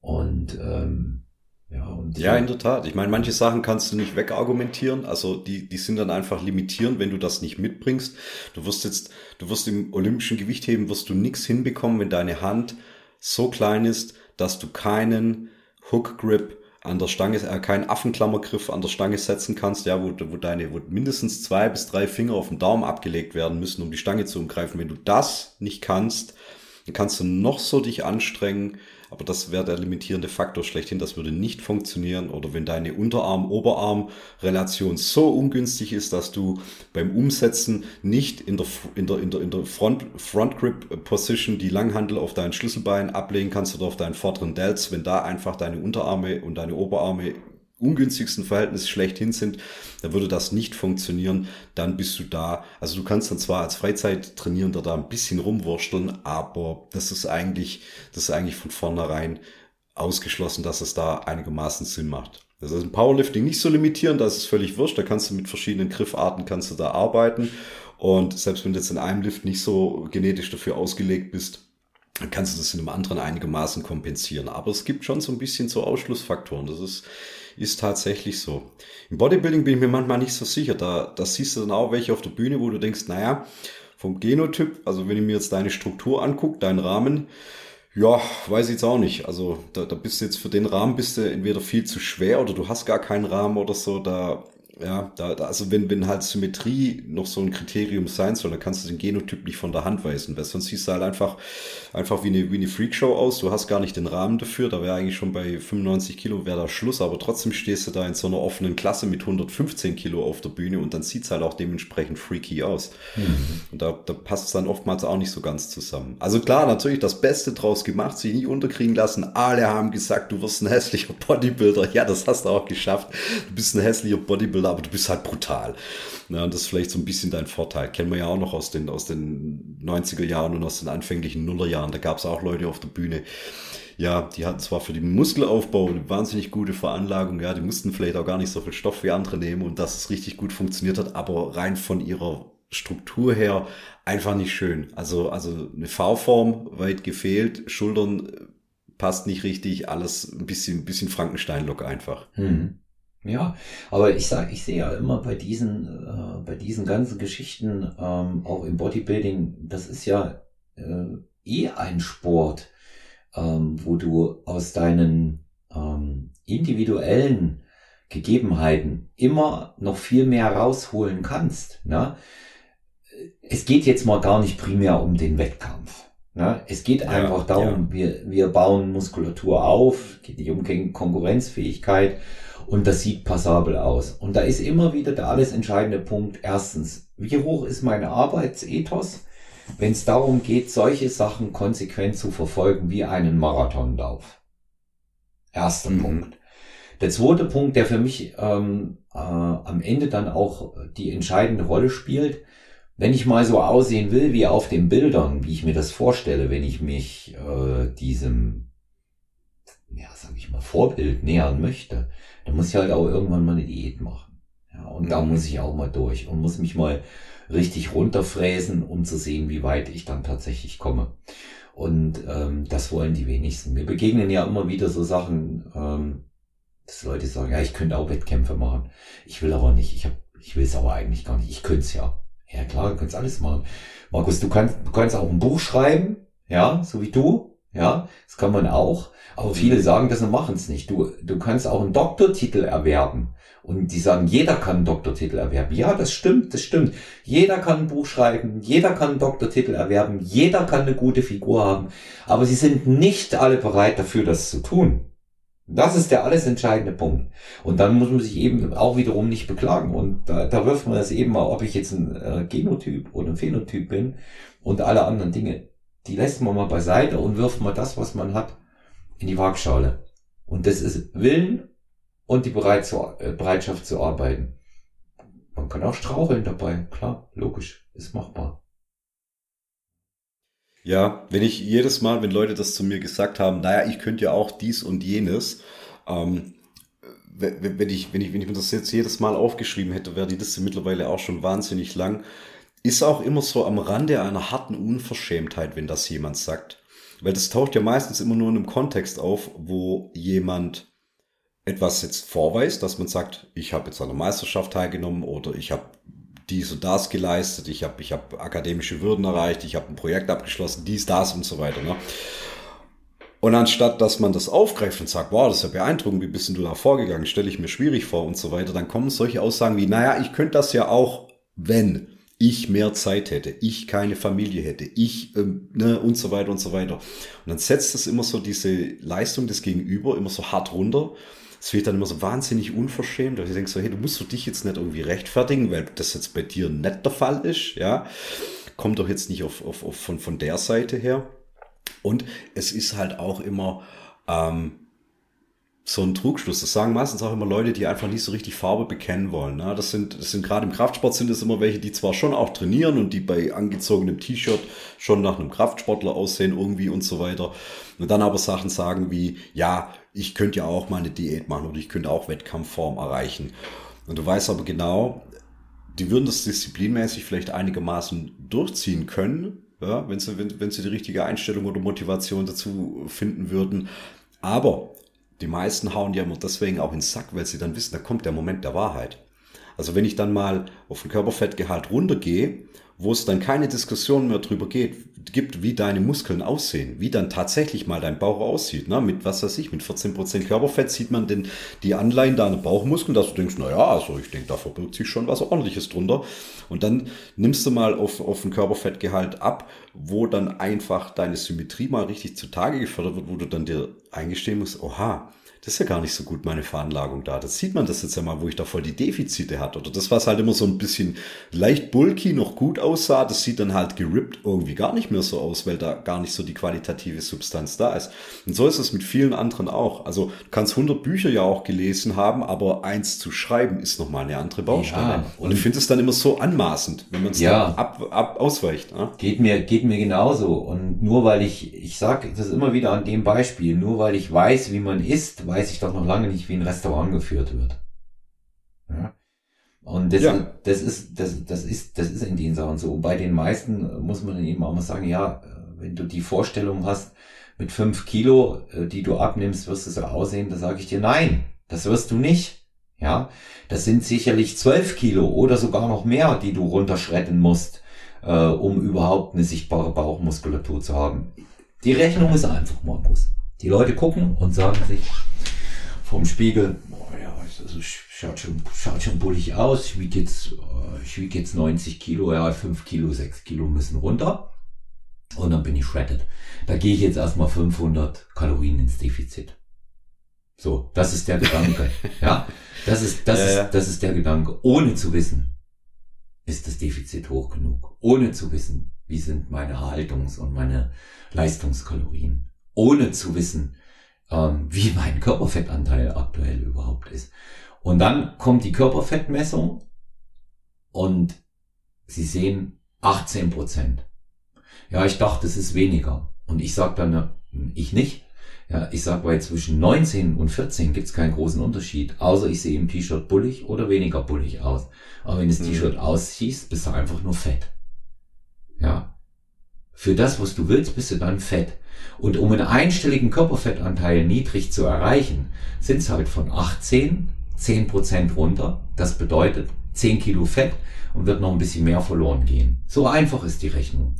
S1: Und ähm,
S2: ja, und ja, in der Tat. Ich meine, manche Sachen kannst du nicht wegargumentieren. Also die, die sind dann einfach limitierend, wenn du das nicht mitbringst. Du wirst jetzt, du wirst im olympischen Gewichtheben, wirst du nichts hinbekommen, wenn deine Hand so klein ist, dass du keinen Hook Grip an der Stange, äh, keinen Affenklammergriff an der Stange setzen kannst, ja, wo, wo deine, wo mindestens zwei bis drei Finger auf den Daumen abgelegt werden müssen, um die Stange zu umgreifen. Wenn du das nicht kannst, dann kannst du noch so dich anstrengen, aber das wäre der limitierende Faktor schlechthin, das würde nicht funktionieren. Oder wenn deine Unterarm-Oberarm-Relation so ungünstig ist, dass du beim Umsetzen nicht in der, in der, in der, in der Front, Front Grip Position die Langhandel auf dein Schlüsselbein ablegen kannst oder auf deinen vorderen Delts, wenn da einfach deine Unterarme und deine Oberarme ungünstigsten Verhältnis schlechthin sind, dann würde das nicht funktionieren. Dann bist du da. Also du kannst dann zwar als Freizeittrainierender da ein bisschen rumwursteln, aber das ist eigentlich, das ist eigentlich von vornherein ausgeschlossen, dass es da einigermaßen Sinn macht. Das ist im Powerlifting nicht so limitierend, da ist völlig wurscht. Da kannst du mit verschiedenen Griffarten kannst du da arbeiten. Und selbst wenn du jetzt in einem Lift nicht so genetisch dafür ausgelegt bist, dann kannst du das in einem anderen einigermaßen kompensieren. Aber es gibt schon so ein bisschen so Ausschlussfaktoren. Das ist, ist tatsächlich so. Im Bodybuilding bin ich mir manchmal nicht so sicher. Da, da siehst du dann auch welche auf der Bühne, wo du denkst, naja, vom Genotyp, also wenn ich mir jetzt deine Struktur angucke, deinen Rahmen, ja, weiß ich jetzt auch nicht. Also da, da bist du jetzt für den Rahmen bist du entweder viel zu schwer oder du hast gar keinen Rahmen oder so. Da ja, da, da, also wenn, wenn halt Symmetrie noch so ein Kriterium sein soll, dann kannst du den Genotyp nicht von der Hand weisen, weil sonst siehst du halt einfach, einfach wie eine, wie eine Freakshow aus. Du hast gar nicht den Rahmen dafür. Da wäre eigentlich schon bei 95 Kilo wäre da Schluss, aber trotzdem stehst du da in so einer offenen Klasse mit 115 Kilo auf der Bühne und dann sieht's halt auch dementsprechend freaky aus. Mhm. Und da, da passt es dann oftmals auch nicht so ganz zusammen. Also klar, natürlich das Beste draus gemacht, sich nicht unterkriegen lassen. Alle haben gesagt, du wirst ein hässlicher Bodybuilder. Ja, das hast du auch geschafft. Du bist ein hässlicher Bodybuilder, aber du bist halt brutal. Ja, und das ist vielleicht so ein bisschen dein Vorteil. Kennen wir ja auch noch aus den, aus den 90er Jahren und aus den anfänglichen Nullerjahren. Da gab es auch Leute auf der Bühne. Ja, die hatten zwar für den Muskelaufbau eine wahnsinnig gute Veranlagung, ja, die mussten vielleicht auch gar nicht so viel Stoff wie andere nehmen und dass es richtig gut funktioniert hat, aber rein von ihrer Struktur her einfach nicht schön. Also, also eine V-Form weit gefehlt, Schultern äh, passt nicht richtig, alles ein bisschen, ein bisschen Frankenstein-Look einfach.
S1: Mhm. Ja, aber ich sage, ich sehe ja immer bei diesen, äh, bei diesen ganzen Geschichten, ähm, auch im Bodybuilding, das ist ja äh, eh ein Sport, ähm, wo du aus deinen ähm, individuellen Gegebenheiten immer noch viel mehr rausholen kannst. Ne? Es geht jetzt mal gar nicht primär um den Wettkampf. Ne? Es geht einfach darum, ja. wir, wir bauen Muskulatur auf, geht nicht um Konkurrenzfähigkeit und das sieht passabel aus. Und da ist immer wieder der alles entscheidende Punkt. Erstens, wie hoch ist meine Arbeitsethos, wenn es darum geht, solche Sachen konsequent zu verfolgen wie einen Marathonlauf? Erster mhm. Punkt. Der zweite Punkt, der für mich ähm, äh, am Ende dann auch die entscheidende Rolle spielt, wenn ich mal so aussehen will wie auf den Bildern, wie ich mir das vorstelle, wenn ich mich äh, diesem, ja, sag ich mal, Vorbild nähern möchte, da muss ich halt auch irgendwann mal eine Diät machen. Ja, und da mhm. muss ich auch mal durch und muss mich mal richtig runterfräsen, um zu sehen, wie weit ich dann tatsächlich komme. Und ähm, das wollen die wenigsten. Wir begegnen ja immer wieder so Sachen, ähm, dass Leute sagen, ja, ich könnte auch Wettkämpfe machen. Ich will aber nicht. Ich, hab, ich will es aber eigentlich gar nicht. Ich könnte es ja. Ja klar, du kannst alles machen. Markus, du kannst, du kannst auch ein Buch schreiben, ja, so wie du. Ja, das kann man auch. Aber viele sagen das und machen es nicht. Du, du kannst auch einen Doktortitel erwerben. Und die sagen, jeder kann einen Doktortitel erwerben. Ja, das stimmt, das stimmt. Jeder kann ein Buch schreiben, jeder kann einen Doktortitel erwerben, jeder kann eine gute Figur haben. Aber sie sind nicht alle bereit dafür, das zu tun. Das ist der alles entscheidende Punkt. Und dann muss man sich eben auch wiederum nicht beklagen. Und da, da wirft man das eben mal, ob ich jetzt ein äh, Genotyp oder ein Phänotyp bin und alle anderen Dinge. Die lässt man mal beiseite und wirft mal das, was man hat, in die Waagschale. Und das ist Willen und die äh, Bereitschaft zu arbeiten. Man kann auch straucheln dabei, klar, logisch, ist machbar.
S2: Ja, wenn ich jedes Mal, wenn Leute das zu mir gesagt haben, naja, ich könnte ja auch dies und jenes, ähm, wenn ich, wenn ich, wenn ich mir das jetzt jedes Mal aufgeschrieben hätte, wäre die Liste mittlerweile auch schon wahnsinnig lang. Ist auch immer so am Rande einer harten Unverschämtheit, wenn das jemand sagt. Weil das taucht ja meistens immer nur in einem Kontext auf, wo jemand etwas jetzt vorweist, dass man sagt, ich habe jetzt an einer Meisterschaft teilgenommen oder ich habe dies und das geleistet, ich habe ich hab akademische Würden erreicht, ich habe ein Projekt abgeschlossen, dies, das und so weiter. Ne? Und anstatt, dass man das aufgreift und sagt, wow, das ist ja beeindruckend, wie bist du da vorgegangen, stelle ich mir schwierig vor und so weiter, dann kommen solche Aussagen wie, naja, ich könnte das ja auch, wenn ich mehr Zeit hätte, ich keine Familie hätte, ich ähm, ne, und so weiter und so weiter. Und dann setzt das immer so diese Leistung des Gegenüber immer so hart runter. Es wird dann immer so wahnsinnig unverschämt. Also ich denke so, hey, du musst du dich jetzt nicht irgendwie rechtfertigen, weil das jetzt bei dir nicht der Fall ist, ja. Kommt doch jetzt nicht auf, auf, auf von, von der Seite her. Und es ist halt auch immer, ähm, so ein Trugschluss. Das sagen meistens auch immer Leute, die einfach nicht so richtig Farbe bekennen wollen. Ne? Das sind, das sind gerade im Kraftsport sind es immer welche, die zwar schon auch trainieren und die bei angezogenem T-Shirt schon nach einem Kraftsportler aussehen irgendwie und so weiter. Und dann aber Sachen sagen wie, ja, ich könnte ja auch mal eine Diät machen oder ich könnte auch Wettkampfform erreichen. Und du weißt aber genau, die würden das disziplinmäßig vielleicht einigermaßen durchziehen können, ja, wenn sie, wenn, wenn sie die richtige Einstellung oder Motivation dazu finden würden. Aber die meisten hauen ja immer deswegen auch ins Sack, weil sie dann wissen, da kommt der Moment der Wahrheit. Also wenn ich dann mal auf den Körperfettgehalt runtergehe wo es dann keine Diskussion mehr drüber geht, gibt, wie deine Muskeln aussehen, wie dann tatsächlich mal dein Bauch aussieht. Ne? Mit was weiß ich, mit 14% Körperfett sieht man denn die Anleihen deiner Bauchmuskeln, dass du denkst, na ja, also ich denke, da verbirgt sich schon was ordentliches drunter. Und dann nimmst du mal auf, auf den Körperfettgehalt ab, wo dann einfach deine Symmetrie mal richtig zutage gefördert wird, wo du dann dir eingestehen musst, oha, das ist ja gar nicht so gut, meine Veranlagung da. Das sieht man das jetzt ja mal, wo ich da voll die Defizite hatte. Oder das, was halt immer so ein bisschen leicht bulky noch gut aussah, das sieht dann halt gerippt irgendwie gar nicht mehr so aus, weil da gar nicht so die qualitative Substanz da ist. Und so ist es mit vielen anderen auch. Also du kannst 100 Bücher ja auch gelesen haben, aber eins zu schreiben ist nochmal eine andere Baustelle. Ja, und, und, ich finde es dann immer so anmaßend, wenn man es ja, ab, ab, ausweicht.
S1: Ne? Geht mir, geht mir genauso. Und nur weil ich, ich sage das immer wieder an dem Beispiel, nur weil ich weiß, wie man isst, weiß ich doch noch lange nicht, wie ein Restaurant geführt wird. Ja? Und das, ja. das ist, das, das ist, das ist in den Sachen so. Bei den meisten muss man eben auch mal sagen, ja, wenn du die Vorstellung hast, mit fünf Kilo, äh, die du abnimmst, wirst du so aussehen, da sage ich dir, nein, das wirst du nicht. Ja, das sind sicherlich zwölf Kilo oder sogar noch mehr, die du runterschreddern musst, äh, um überhaupt eine sichtbare Bauchmuskulatur zu haben. Die Rechnung ist einfach, Markus. Die Leute gucken und sagen sich vom Spiegel, boah, ja, also schaut schon, schaut schon bullig aus. Ich wiege jetzt, äh, ich wiege jetzt 90 Kilo, ja, 5 Kilo, 6 Kilo müssen runter. Und dann bin ich shredded. Da gehe ich jetzt erstmal 500 Kalorien ins Defizit. So, das ist der Gedanke. ja, das ist, das ja, ist, das ist der Gedanke. Ohne zu wissen, ist das Defizit hoch genug. Ohne zu wissen, wie sind meine Erhaltungs- und meine Leistungskalorien ohne zu wissen, ähm, wie mein Körperfettanteil aktuell überhaupt ist. Und dann kommt die Körperfettmessung und Sie sehen 18 Prozent. Ja, ich dachte, das ist weniger. Und ich sage dann, ich nicht. Ja, ich sag, weil zwischen 19 und 14 gibt's keinen großen Unterschied, außer ich sehe im T-Shirt bullig oder weniger bullig aus. Aber wenn das mhm. T-Shirt ausziehst, bist du einfach nur fett. Ja. Für das, was du willst, bist du dann fett. Und um einen einstelligen Körperfettanteil niedrig zu erreichen, sind es halt von 18 10 Prozent runter. Das bedeutet 10 Kilo Fett und wird noch ein bisschen mehr verloren gehen. So einfach ist die Rechnung.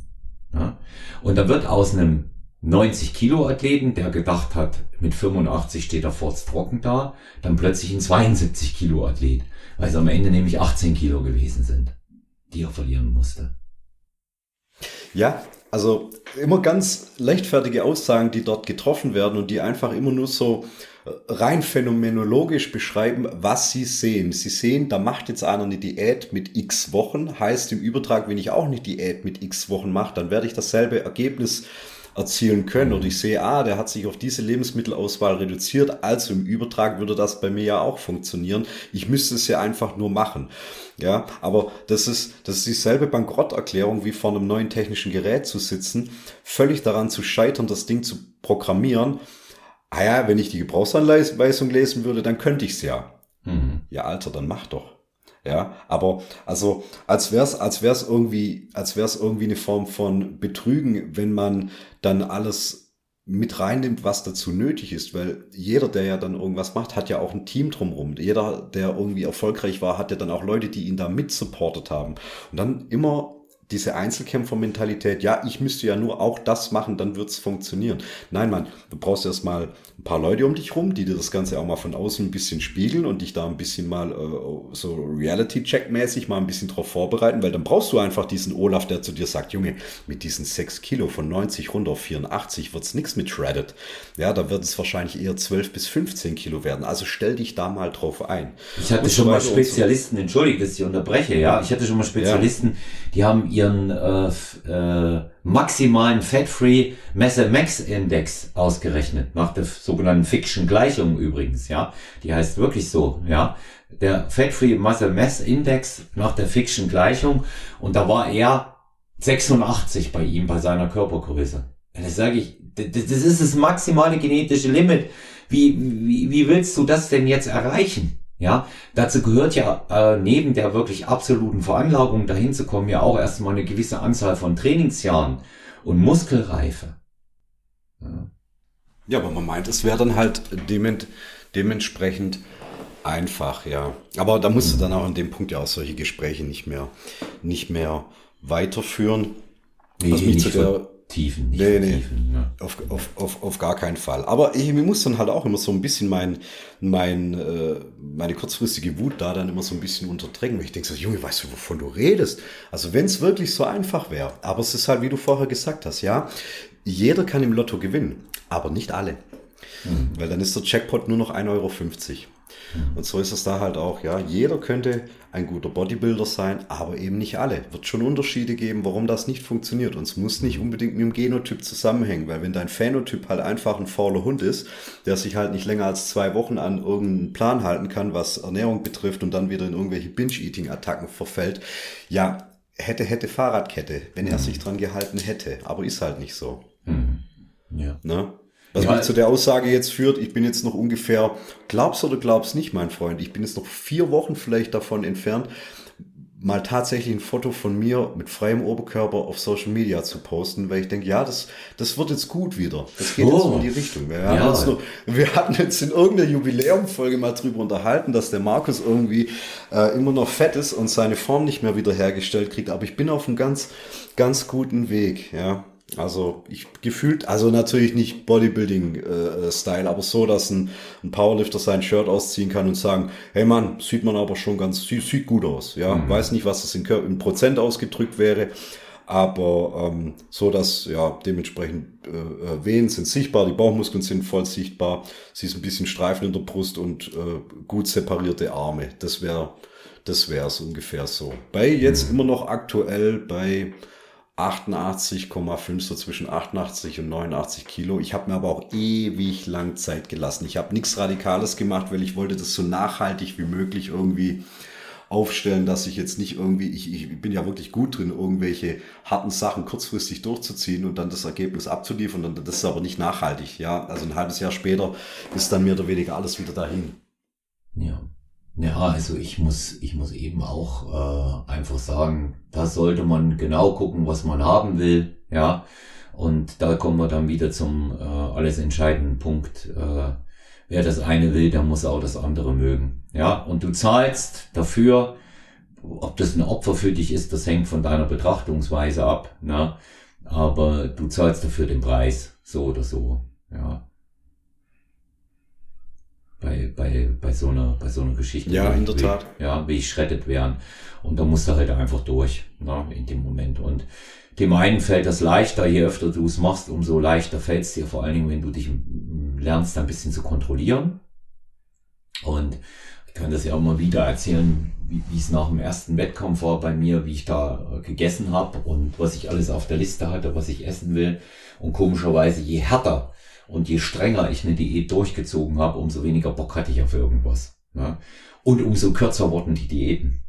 S1: Ja? Und da wird aus einem 90 Kilo Athleten, der gedacht hat, mit 85 steht er trocken da, dann plötzlich ein 72 Kilo Athlet, weil es am Ende nämlich 18 Kilo gewesen sind, die er verlieren musste.
S2: Ja, also immer ganz leichtfertige Aussagen, die dort getroffen werden und die einfach immer nur so äh, rein phänomenologisch beschreiben, was sie sehen. Sie sehen, da macht jetzt einer eine Diät mit x Wochen, heißt im Übertrag, wenn ich auch eine Diät mit x Wochen mache, dann werde ich dasselbe Ergebnis erzielen können. Und ich sehe, ah, der hat sich auf diese Lebensmittelauswahl reduziert, also im Übertrag würde das bei mir ja auch funktionieren. Ich müsste es ja einfach nur machen. Ja, aber das ist, das ist dieselbe Bankrotterklärung wie vor einem neuen technischen Gerät zu sitzen, völlig daran zu scheitern, das Ding zu programmieren. Ah ja, wenn ich die Gebrauchsanweisung lesen würde, dann könnte ich es ja. Mhm. Ja, Alter, dann mach doch. Ja, aber also als wär's, als wär's irgendwie, als wär's irgendwie eine Form von Betrügen, wenn man dann alles mit reinnimmt, was dazu nötig ist, weil jeder, der ja dann irgendwas macht, hat ja auch ein Team drumherum. Jeder, der irgendwie erfolgreich war, hat ja dann auch Leute, die ihn da mit supportet haben. Und dann immer diese Einzelkämpfer-Mentalität, ja, ich müsste ja nur auch das machen, dann wird's funktionieren. Nein, Mann, du brauchst erstmal ein paar Leute um dich rum, die dir das Ganze auch mal von außen ein bisschen spiegeln und dich da ein bisschen mal äh, so Reality-Check-mäßig mal ein bisschen drauf vorbereiten, weil dann brauchst du einfach diesen Olaf, der zu dir sagt, Junge, mit diesen 6 Kilo von 90 runter auf 84 wird's nix mit Shredded. Ja, da wird es wahrscheinlich eher 12 bis 15 Kilo werden. Also stell dich da mal drauf ein.
S1: Ich hatte und schon mal Spezialisten, so. entschuldige, dass ich unterbreche, ja, ich hatte schon mal Spezialisten, ja. die haben ihren äh, äh, maximalen Fat-Free Mass Max Index ausgerechnet, nach der sogenannten Fiction-Gleichung übrigens, ja. Die heißt wirklich so, ja. Der Fat-Free Muscle Mass Index nach der Fiction-Gleichung und da war er 86 bei ihm, bei seiner Körpergröße. Das sage ich, das ist das maximale genetische Limit. Wie, wie, wie willst du das denn jetzt erreichen? Ja, dazu gehört ja äh, neben der wirklich absoluten Veranlagung dahin zu kommen ja auch erstmal eine gewisse Anzahl von Trainingsjahren und Muskelreife.
S2: Ja, ja aber man meint, es wäre dann halt dement, dementsprechend einfach, ja. Aber da musst du dann auch an dem Punkt ja auch solche Gespräche nicht mehr, nicht mehr weiterführen.
S1: Nee, was mich zu der Tiefen,
S2: nicht nee, nee, ja. auf, auf, auf, auf gar keinen Fall. Aber ich, muss dann halt auch immer so ein bisschen mein, mein, äh, meine kurzfristige Wut da dann immer so ein bisschen unterdrängen. Ich denke so, Junge, weißt du, wovon du redest? Also wenn es wirklich so einfach wäre. Aber es ist halt, wie du vorher gesagt hast, ja, jeder kann im Lotto gewinnen, aber nicht alle. Mhm. Weil dann ist der Jackpot nur noch 1,50 Euro. Und so ist es da halt auch, ja. Jeder könnte ein guter Bodybuilder sein, aber eben nicht alle. Wird schon Unterschiede geben, warum das nicht funktioniert. Und es muss nicht unbedingt mit dem Genotyp zusammenhängen, weil wenn dein Phänotyp halt einfach ein fauler Hund ist, der sich halt nicht länger als zwei Wochen an irgendeinen Plan halten kann, was Ernährung betrifft und dann wieder in irgendwelche Binge-Eating-Attacken verfällt, ja, hätte, hätte Fahrradkette, wenn er mhm. sich dran gehalten hätte. Aber ist halt nicht so. Mhm. Ja. Ne? Was ja. mich zu der Aussage jetzt führt, ich bin jetzt noch ungefähr, glaubst oder glaubst nicht, mein Freund, ich bin jetzt noch vier Wochen vielleicht davon entfernt, mal tatsächlich ein Foto von mir mit freiem Oberkörper auf Social Media zu posten, weil ich denke, ja, das, das wird jetzt gut wieder. Das geht oh. jetzt in die Richtung. Wir, ja. hatten noch, wir hatten jetzt in irgendeiner Jubiläumfolge mal drüber unterhalten, dass der Markus irgendwie äh, immer noch fett ist und seine Form nicht mehr wiederhergestellt kriegt. Aber ich bin auf einem ganz, ganz guten Weg, ja. Also ich gefühlt, also natürlich nicht Bodybuilding-Style, äh, aber so, dass ein, ein, Powerlifter sein Shirt ausziehen kann und sagen, hey Mann, sieht man aber schon ganz, sieht, sieht gut aus. Ja, mhm. weiß nicht, was das in, in, Prozent ausgedrückt wäre, aber ähm, so, dass ja dementsprechend äh, äh, Wehen sind sichtbar, die Bauchmuskeln sind voll sichtbar, sie ist ein bisschen Streifen in der Brust und äh, gut separierte Arme. Das wäre, das wäre es ungefähr so. Bei jetzt mhm. immer noch aktuell bei 88,5, so zwischen 88 und 89 Kilo. Ich habe mir aber auch ewig lang Zeit gelassen. Ich habe nichts Radikales gemacht, weil ich wollte das so nachhaltig wie möglich irgendwie aufstellen, dass ich jetzt nicht irgendwie, ich, ich bin ja wirklich gut drin, irgendwelche harten Sachen kurzfristig durchzuziehen und dann das Ergebnis abzuliefern. Und das ist aber nicht nachhaltig. Ja, also ein halbes Jahr später ist dann mehr oder weniger alles wieder dahin.
S1: Ja. Ja, also ich muss, ich muss eben auch äh, einfach sagen, da sollte man genau gucken, was man haben will, ja. Und da kommen wir dann wieder zum äh, alles entscheidenden Punkt. Äh, wer das eine will, der muss auch das andere mögen. Ja, und du zahlst dafür, ob das ein Opfer für dich ist, das hängt von deiner Betrachtungsweise ab. Ne? Aber du zahlst dafür den Preis, so oder so. Ja bei, bei, bei, so einer, bei so einer Geschichte.
S2: Ja, in der Tat.
S1: Ja, wie ich schreddet werden. Und da musst du halt einfach durch, ne, in dem Moment. Und dem einen fällt das leichter, je öfter du es machst, umso leichter fällt es dir, vor allen Dingen, wenn du dich lernst, ein bisschen zu kontrollieren. Und ich kann das ja auch mal wieder erzählen, wie, wie es nach dem ersten Wettkampf war bei mir, wie ich da gegessen habe und was ich alles auf der Liste hatte, was ich essen will. Und komischerweise, je härter und je strenger ich eine Diät durchgezogen habe, umso weniger Bock hatte ich auf irgendwas. Ja? Und umso kürzer wurden die Diäten.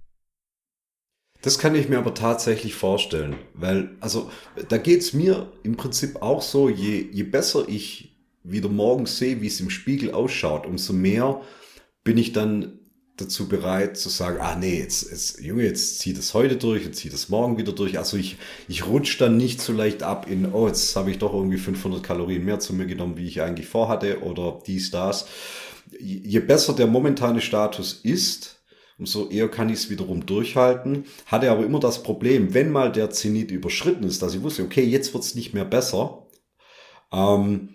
S2: Das kann ich mir aber tatsächlich vorstellen, weil, also, da geht's mir im Prinzip auch so, je, je besser ich wieder morgens sehe, wie es im Spiegel ausschaut, umso mehr bin ich dann dazu bereit zu sagen, ah nee, jetzt, jetzt Junge, jetzt zieh das heute durch, jetzt zieh das morgen wieder durch. Also ich, ich rutsche dann nicht so leicht ab in, oh, jetzt habe ich doch irgendwie 500 Kalorien mehr zu mir genommen, wie ich eigentlich vorhatte oder dies, das. Je besser der momentane Status ist, umso eher kann ich es wiederum durchhalten. Hatte aber immer das Problem, wenn mal der Zenit überschritten ist, dass ich wusste, okay, jetzt wird es nicht mehr besser, ähm,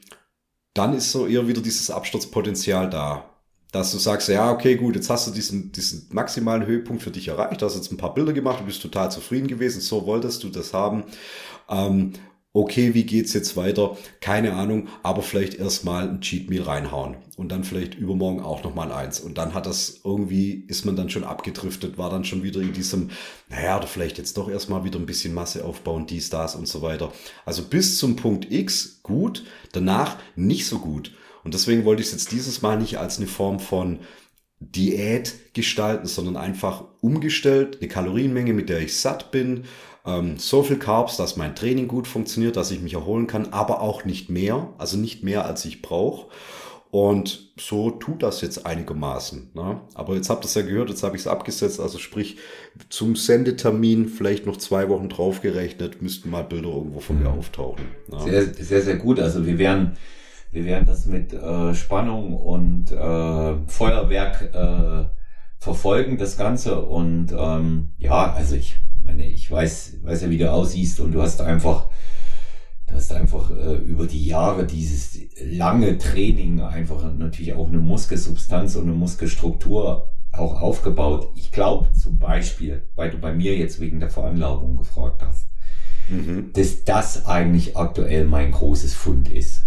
S2: dann ist so eher wieder dieses Absturzpotenzial da dass du sagst, ja, okay, gut, jetzt hast du diesen, diesen maximalen Höhepunkt für dich erreicht, hast jetzt ein paar Bilder gemacht, du bist total zufrieden gewesen, so wolltest du das haben. Ähm, okay, wie geht's jetzt weiter? Keine Ahnung, aber vielleicht erstmal ein Cheat Meal reinhauen und dann vielleicht übermorgen auch nochmal eins. Und dann hat das irgendwie, ist man dann schon abgedriftet, war dann schon wieder in diesem, naja, oder vielleicht jetzt doch erstmal wieder ein bisschen Masse aufbauen, dies, das und so weiter. Also bis zum Punkt X gut, danach nicht so gut. Und deswegen wollte ich es jetzt dieses Mal nicht als eine Form von Diät gestalten, sondern einfach umgestellt, eine Kalorienmenge, mit der ich satt bin, ähm, so viel Carbs, dass mein Training gut funktioniert, dass ich mich erholen kann, aber auch nicht mehr, also nicht mehr als ich brauche. Und so tut das jetzt einigermaßen. Ne? Aber jetzt habt ihr es ja gehört, jetzt habe ich es abgesetzt. Also sprich, zum Sendetermin vielleicht noch zwei Wochen draufgerechnet, müssten mal Bilder irgendwo von mir mhm. auftauchen.
S1: Ne? Sehr, sehr, sehr gut. Also wir werden, wir werden das mit äh, Spannung und äh, Feuerwerk äh, verfolgen, das Ganze. Und ähm, ja, also ich meine, ich weiß, weiß ja, wie du aussiehst und du hast einfach, du hast einfach äh, über die Jahre dieses lange Training einfach natürlich auch eine Muskelsubstanz und eine Muskelstruktur auch aufgebaut. Ich glaube zum Beispiel, weil du bei mir jetzt wegen der Veranlagung gefragt hast, mhm. dass das eigentlich aktuell mein großes Fund ist.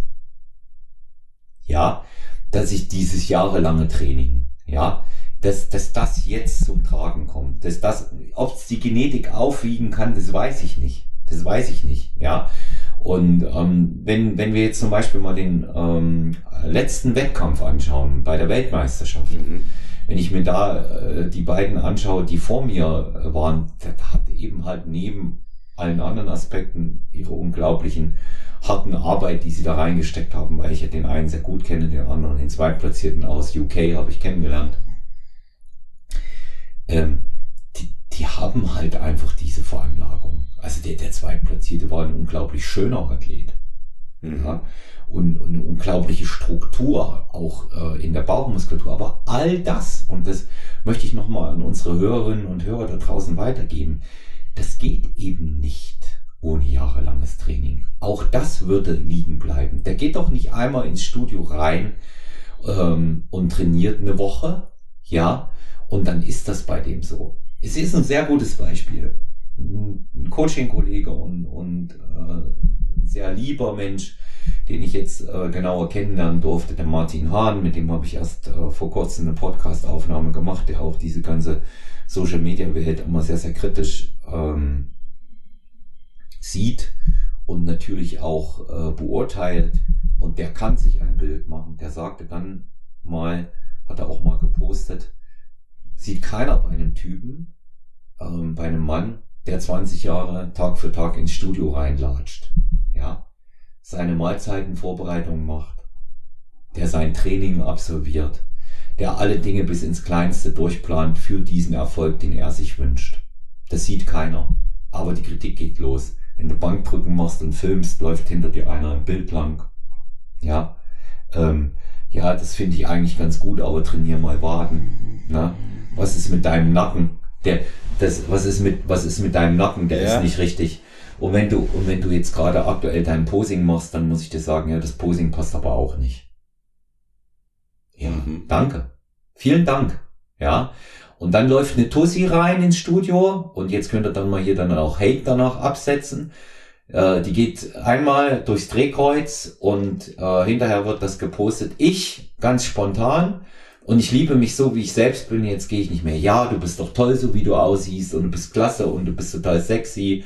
S1: Ja, dass ich dieses jahrelange Training, ja, dass, dass das jetzt zum Tragen kommt. Dass das, ob es die Genetik aufwiegen kann, das weiß ich nicht. Das weiß ich nicht, ja. Und ähm, wenn, wenn wir jetzt zum Beispiel mal den ähm, letzten Wettkampf anschauen bei der Weltmeisterschaft, mhm. wenn ich mir da äh, die beiden anschaue, die vor mir äh, waren, das hat eben halt neben allen anderen Aspekten ihre unglaublichen harten Arbeit, die sie da reingesteckt haben, weil ich ja den einen sehr gut kenne, den anderen, den Zweitplatzierten aus UK habe ich kennengelernt ähm, die, die haben halt einfach diese Veranlagung. Also der, der Zweitplatzierte war ein unglaublich schöner Athlet. Mhm. Ja, und, und, eine unglaubliche Struktur, auch äh, in der Bauchmuskulatur. Aber all das, und das möchte ich nochmal an unsere Hörerinnen und Hörer da draußen weitergeben, das geht eben nicht ohne jahrelanges Training. Auch das würde liegen bleiben. Der geht doch nicht einmal ins Studio rein ähm, und trainiert eine Woche, ja, und dann ist das bei dem so. Es ist ein sehr gutes Beispiel. Ein Coaching-Kollege und, und äh, ein sehr lieber Mensch, den ich jetzt äh, genauer kennenlernen durfte, der Martin Hahn, mit dem habe ich erst äh, vor kurzem eine Podcast-Aufnahme gemacht, der auch diese ganze Social-Media-Welt immer sehr, sehr kritisch ähm, sieht und natürlich auch äh, beurteilt. Und der kann sich ein Bild machen. Der sagte dann mal, hat er auch mal gepostet, sieht keiner bei einem Typen, ähm, bei einem Mann, der 20 Jahre Tag für Tag ins Studio reinlatscht, ja, seine Mahlzeitenvorbereitung macht, der sein Training absolviert, der alle Dinge bis ins Kleinste durchplant für diesen Erfolg, den er sich wünscht. Das sieht keiner. Aber die Kritik geht los. Wenn du Bankdrücken machst und filmst, läuft hinter dir einer im Bild lang. Ja, ähm, ja, das finde ich eigentlich ganz gut, aber trainier mal Waden. Ne? was ist mit deinem Nacken? Der, das, was ist mit, was ist mit deinem Nacken? Der ja. ist nicht richtig. Und wenn du, und wenn du jetzt gerade aktuell dein Posing machst, dann muss ich dir sagen, ja, das Posing passt aber auch nicht. Ja, mhm. danke. Vielen Dank. Ja. Und dann läuft eine Tussi rein ins Studio und jetzt könnt ihr dann mal hier dann auch Hate danach absetzen. Äh, die geht einmal durchs Drehkreuz und äh, hinterher wird das gepostet. Ich, ganz spontan, und ich liebe mich so, wie ich selbst bin. Jetzt gehe ich nicht mehr. Ja, du bist doch toll, so wie du aussiehst und du bist klasse und du bist total sexy.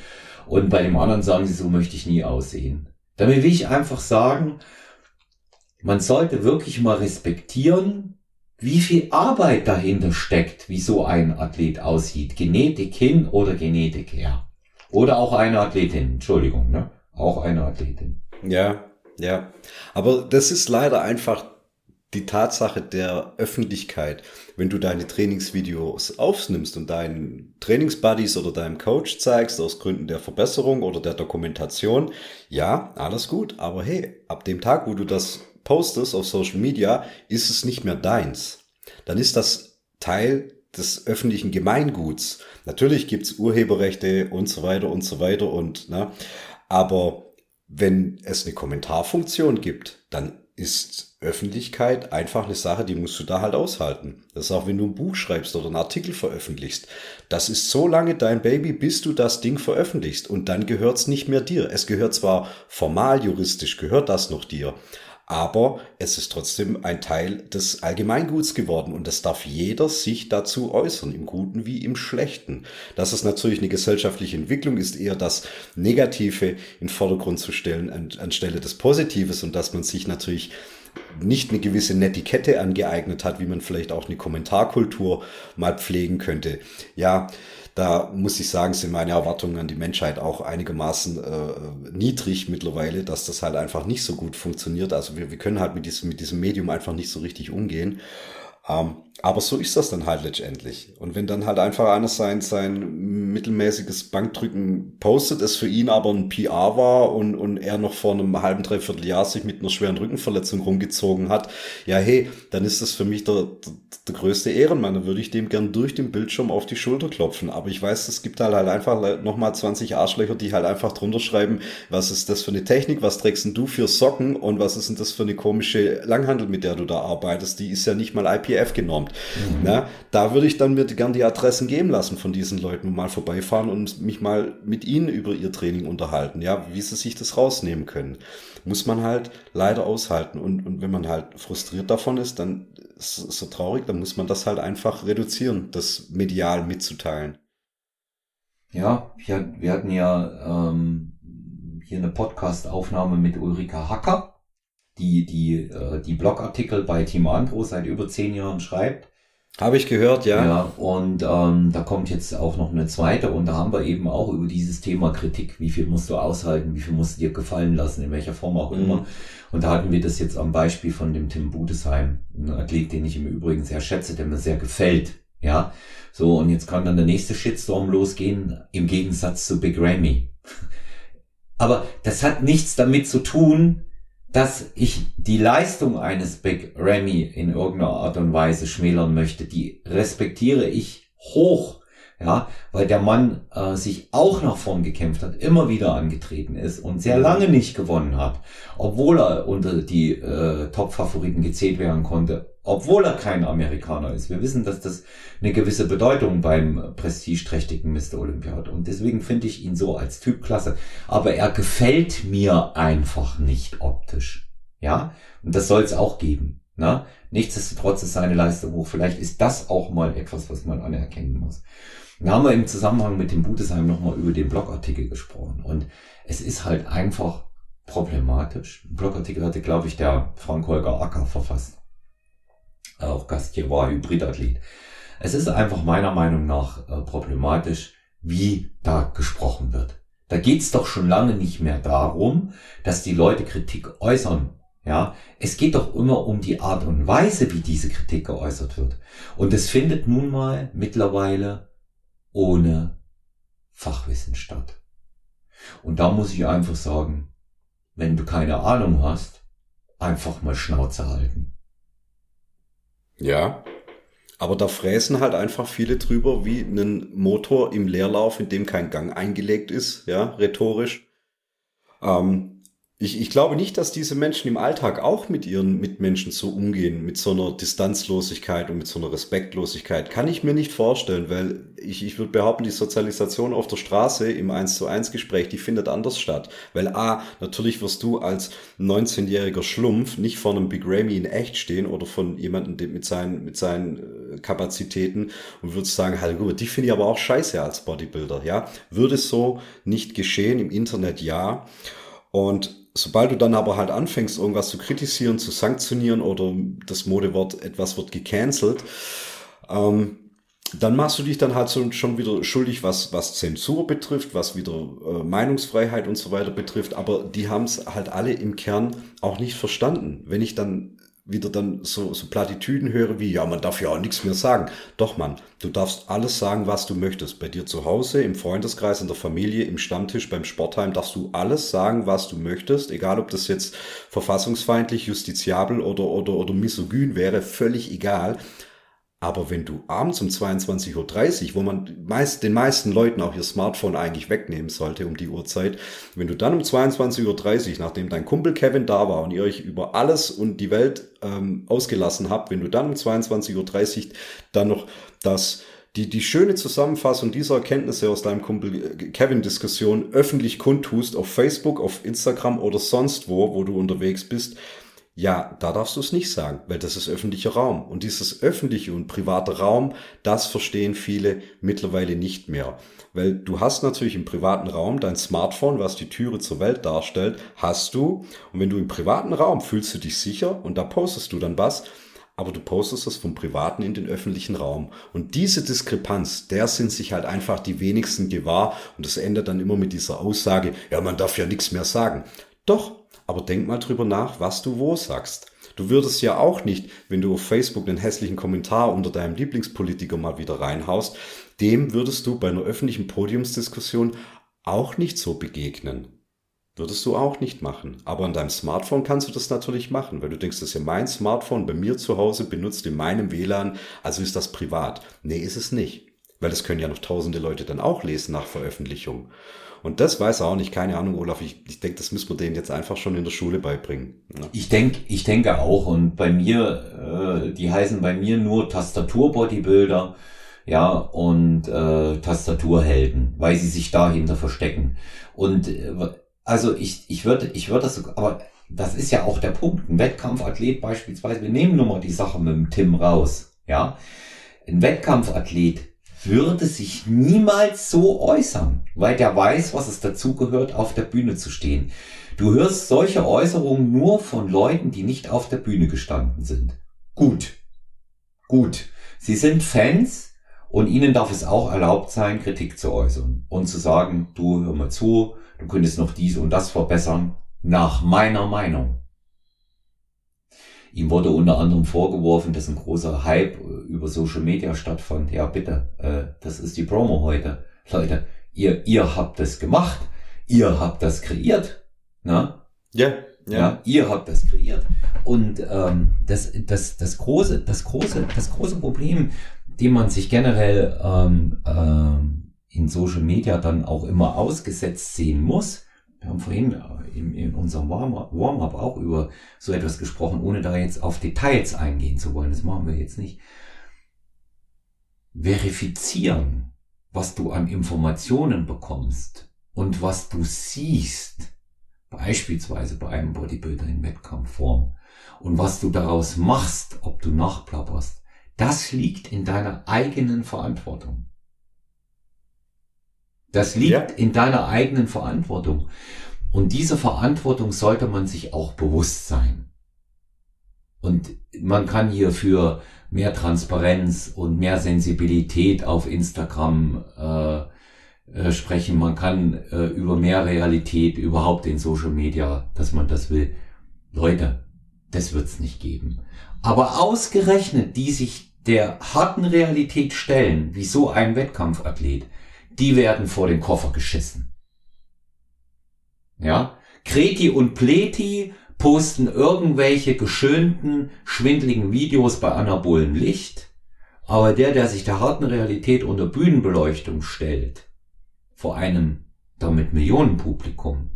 S1: Und bei dem anderen sagen sie, so möchte ich nie aussehen. Damit will ich einfach sagen, man sollte wirklich mal respektieren, wie viel Arbeit dahinter steckt, wie so ein Athlet aussieht. Genetik hin oder Genetik her. Oder auch eine Athletin, Entschuldigung, ne? Auch eine Athletin.
S2: Ja, ja. Aber das ist leider einfach die Tatsache der Öffentlichkeit, wenn du deine Trainingsvideos aufnimmst und deinen Trainingsbuddies oder deinem Coach zeigst aus Gründen der Verbesserung oder der Dokumentation, ja, alles gut, aber hey, ab dem Tag, wo du das postest auf Social Media, ist es nicht mehr deins. Dann ist das Teil des öffentlichen Gemeinguts. Natürlich gibt's Urheberrechte und so weiter und so weiter und, ne, aber wenn es eine Kommentarfunktion gibt, dann ist Öffentlichkeit einfach eine Sache, die musst du da halt aushalten. Das ist auch, wenn du ein Buch schreibst oder einen Artikel veröffentlichst. Das ist so lange dein Baby, bis du das Ding veröffentlichst. Und dann gehört es nicht mehr dir. Es gehört zwar formal, juristisch gehört das noch dir aber es ist trotzdem ein Teil des Allgemeinguts geworden und es darf jeder sich dazu äußern, im Guten wie im Schlechten. Dass es natürlich eine gesellschaftliche Entwicklung ist, eher das Negative in Vordergrund zu stellen an, anstelle des Positives und dass man sich natürlich nicht eine gewisse Netiquette angeeignet hat, wie man vielleicht auch eine Kommentarkultur mal pflegen könnte. Ja, da muss ich sagen, sind meine Erwartungen an die Menschheit auch einigermaßen äh, niedrig mittlerweile, dass das halt einfach nicht so gut funktioniert. Also wir, wir können halt mit diesem, mit diesem Medium einfach nicht so richtig umgehen. Ähm, aber so ist das dann halt letztendlich. Und wenn dann halt einfach einer sein, sein mittelmäßiges Bankdrücken postet, es für ihn aber ein PR war und, und er noch vor einem halben, dreiviertel Jahr sich mit einer schweren Rückenverletzung rumgezogen hat, ja hey, dann ist das für mich der, der, der größte Ehrenmann. Dann würde ich dem gern durch den Bildschirm auf die Schulter klopfen. Aber ich weiß, es gibt halt, halt einfach nochmal 20 Arschlöcher, die halt einfach drunter schreiben, was ist das für eine Technik, was trägst denn du für Socken und was ist denn das für eine komische Langhandel, mit der du da arbeitest? Die ist ja nicht mal IPF genormt kommt. Mhm. Na, da würde ich dann mir gern die Adressen geben lassen von diesen Leuten mal vorbeifahren und mich mal mit ihnen über ihr Training unterhalten, ja, wie sie sich das rausnehmen können. Muss man halt leider aushalten. Und, und wenn man halt frustriert davon ist, dann ist es so traurig, dann muss man das halt einfach reduzieren, das medial mitzuteilen.
S1: Ja, wir hatten ja ähm, hier eine Podcast-Aufnahme mit Ulrika Hacker die, die, äh, die Blogartikel bei Team Andro seit über zehn Jahren schreibt.
S2: Habe ich gehört, ja.
S1: Ja, und ähm, da kommt jetzt auch noch eine zweite und da haben wir eben auch über dieses Thema Kritik, wie viel musst du aushalten, wie viel musst du dir gefallen lassen, in welcher Form auch immer. Mhm. Und da hatten wir das jetzt am Beispiel von dem Tim Budesheim, ein Athlet, den ich im Übrigen sehr schätze, der mir sehr gefällt. Ja, so und jetzt kann dann der nächste Shitstorm losgehen, im Gegensatz zu Big Ramy. Aber das hat nichts damit zu tun, dass ich die Leistung eines Big Ramy in irgendeiner Art und Weise schmälern möchte, die respektiere ich hoch, ja, weil der Mann äh, sich auch nach vorn gekämpft hat, immer wieder angetreten ist und sehr lange nicht gewonnen hat, obwohl er unter die äh, Top-Favoriten gezählt werden konnte obwohl er kein Amerikaner ist. Wir wissen, dass das eine gewisse Bedeutung beim prestigeträchtigen Mr. Olympia hat. Und deswegen finde ich ihn so als Typ klasse. Aber er gefällt mir einfach nicht optisch. Ja, und das soll es auch geben. Ne? Nichtsdestotrotz ist seine Leistung hoch. Vielleicht ist das auch mal etwas, was man anerkennen muss. Da haben wir im Zusammenhang mit dem Budesheim nochmal über den Blogartikel gesprochen. Und es ist halt einfach problematisch. Ein Blogartikel hatte, glaube ich, der Frank Holger Acker verfasst auch Gast hier war, Hybridathlet. Es ist einfach meiner Meinung nach äh, problematisch, wie da gesprochen wird. Da geht's doch schon lange nicht mehr darum, dass die Leute Kritik äußern. Ja, es geht doch immer um die Art und Weise, wie diese Kritik geäußert wird. Und es findet nun mal mittlerweile ohne Fachwissen statt. Und da muss ich einfach sagen, wenn du keine Ahnung hast, einfach mal Schnauze halten.
S2: Ja. Aber da fräsen halt einfach viele drüber wie einen Motor im Leerlauf, in dem kein Gang eingelegt ist, ja, rhetorisch. Ähm, ich, ich glaube nicht, dass diese Menschen im Alltag auch mit ihren Mitmenschen so umgehen, mit so einer Distanzlosigkeit und mit so einer Respektlosigkeit. Kann ich mir nicht vorstellen, weil ich, ich würde behaupten, die Sozialisation auf der Straße im 1 zu 1 Gespräch, die findet anders statt. Weil A, natürlich wirst du als 19-jähriger Schlumpf nicht vor einem Big Ramy in echt stehen oder von jemandem mit seinen, mit seinen äh, Kapazitäten und würdest sagen, gut, die finde ich aber auch scheiße als Bodybuilder, ja. Würde so nicht geschehen, im Internet ja. Und sobald du dann aber halt anfängst, irgendwas zu kritisieren, zu sanktionieren oder das Modewort etwas wird gecancelt, ähm, dann machst du dich dann halt so, schon wieder schuldig, was, was Zensur betrifft, was wieder äh, Meinungsfreiheit und so weiter betrifft. Aber die haben es halt alle im Kern auch nicht verstanden. Wenn ich dann wieder dann so, so Plattitüden höre wie, ja, man darf ja auch nichts mehr sagen. Doch, Mann, du darfst alles sagen, was du möchtest. Bei dir zu Hause, im Freundeskreis, in der Familie, im Stammtisch, beim Sportheim darfst du alles sagen, was du möchtest. Egal, ob das jetzt verfassungsfeindlich, justiziabel oder, oder, oder misogyn wäre, völlig egal. Aber wenn du abends um 22.30 Uhr, wo man meist, den meisten Leuten auch ihr Smartphone eigentlich wegnehmen sollte um die Uhrzeit, wenn du dann um 22.30 Uhr, nachdem dein Kumpel Kevin da war und ihr euch über alles und die Welt ähm, ausgelassen habt, wenn du dann um 22.30 Uhr dann noch das die, die schöne Zusammenfassung dieser Erkenntnisse aus deinem Kumpel äh, Kevin-Diskussion öffentlich kundtust auf Facebook, auf Instagram oder sonst wo, wo du unterwegs bist, ja, da darfst du es nicht sagen, weil das ist öffentlicher Raum. Und dieses öffentliche und private Raum, das verstehen viele mittlerweile nicht mehr. Weil du hast natürlich im privaten Raum dein Smartphone, was die Türe zur Welt darstellt, hast du. Und wenn du im privaten Raum fühlst du dich sicher und da postest du dann was, aber du postest das vom privaten in den öffentlichen Raum. Und diese Diskrepanz, der sind sich halt einfach die wenigsten gewahr und das endet dann immer mit dieser Aussage, ja, man darf ja nichts mehr sagen. Doch, aber denk mal drüber nach, was du wo sagst. Du würdest ja auch nicht, wenn du auf Facebook einen hässlichen Kommentar unter deinem Lieblingspolitiker mal wieder reinhaust, dem würdest du bei einer öffentlichen Podiumsdiskussion auch nicht so begegnen. Würdest du auch nicht machen. Aber an deinem Smartphone kannst du das natürlich machen, weil du denkst, das ist ja mein Smartphone bei mir zu Hause benutzt in meinem WLAN, also ist das privat. Nee, ist es nicht. Weil das können ja noch tausende Leute dann auch lesen nach Veröffentlichung. Und das weiß er auch nicht, keine Ahnung, Olaf. Ich, ich denke, das müssen wir denen jetzt einfach schon in der Schule beibringen.
S1: Ja. Ich denke, ich denke auch. Und bei mir, äh, die heißen bei mir nur Tastatur-Bodybuilder, ja, und äh, Tastaturhelden, weil sie sich dahinter verstecken. Und äh, also ich, ich würde, ich würde das, so, aber das ist ja auch der Punkt. Ein Wettkampfathlet beispielsweise, wir nehmen nur mal die Sache mit dem Tim raus, ja. Ein Wettkampfathlet würde sich niemals so äußern, weil der weiß, was es dazu gehört, auf der Bühne zu stehen. Du hörst solche Äußerungen nur von Leuten, die nicht auf der Bühne gestanden sind. Gut. Gut. Sie sind Fans und ihnen darf es auch erlaubt sein, Kritik zu äußern und zu sagen, du hör mal zu, du könntest noch dies und das verbessern, nach meiner Meinung. Ihm wurde unter anderem vorgeworfen, dass ein großer Hype äh, über Social Media stattfand. Ja, bitte, äh, das ist die Promo heute. Leute, ihr, ihr habt das gemacht. Ihr habt das kreiert. Ne?
S2: Ja, ja. ja
S1: ihr habt das kreiert. Und ähm, das, das, das, große, das, große, das große Problem, dem man sich generell ähm, ähm, in Social Media dann auch immer ausgesetzt sehen muss, wir haben vorhin äh, in, in unserem Warm-up auch über so etwas gesprochen, ohne da jetzt auf Details eingehen zu wollen. Das machen wir jetzt nicht. Verifizieren, was du an Informationen bekommst und was du siehst, beispielsweise bei einem Bodybuilder in Wettkampfform, und was du daraus machst, ob du nachplapperst, das liegt in deiner eigenen Verantwortung. Das liegt ja. in deiner eigenen Verantwortung. Und diese Verantwortung sollte man sich auch bewusst sein. Und man kann hier für mehr Transparenz und mehr Sensibilität auf Instagram äh, äh, sprechen. Man kann äh, über mehr Realität überhaupt in Social Media, dass man das will. Leute, das wird's nicht geben. Aber ausgerechnet, die sich der harten Realität stellen, wie so ein Wettkampfathlet, die werden vor den Koffer geschissen. Ja, Kreti und Pleti posten irgendwelche geschönten, schwindligen Videos bei anabolem Licht, aber der, der sich der harten Realität unter Bühnenbeleuchtung stellt, vor einem damit Millionenpublikum,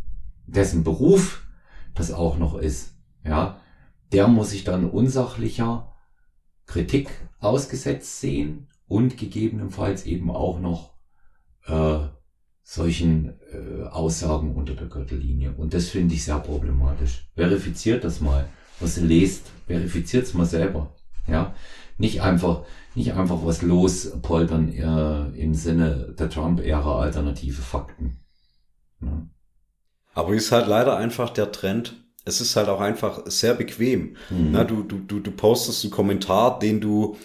S1: dessen Beruf das auch noch ist, ja, der muss sich dann unsachlicher Kritik ausgesetzt sehen und gegebenenfalls eben auch noch äh, solchen äh, Aussagen unter der Gürtellinie. Und das finde ich sehr problematisch. Verifiziert das mal, was ihr lest. Verifiziert es mal selber. Ja, nicht einfach, nicht einfach was lospoltern äh, im Sinne der Trump-Ära alternative Fakten.
S2: Ja. Aber ist halt leider einfach der Trend. Es ist halt auch einfach sehr bequem. Mhm. Na, du, du, du, du postest einen Kommentar, den du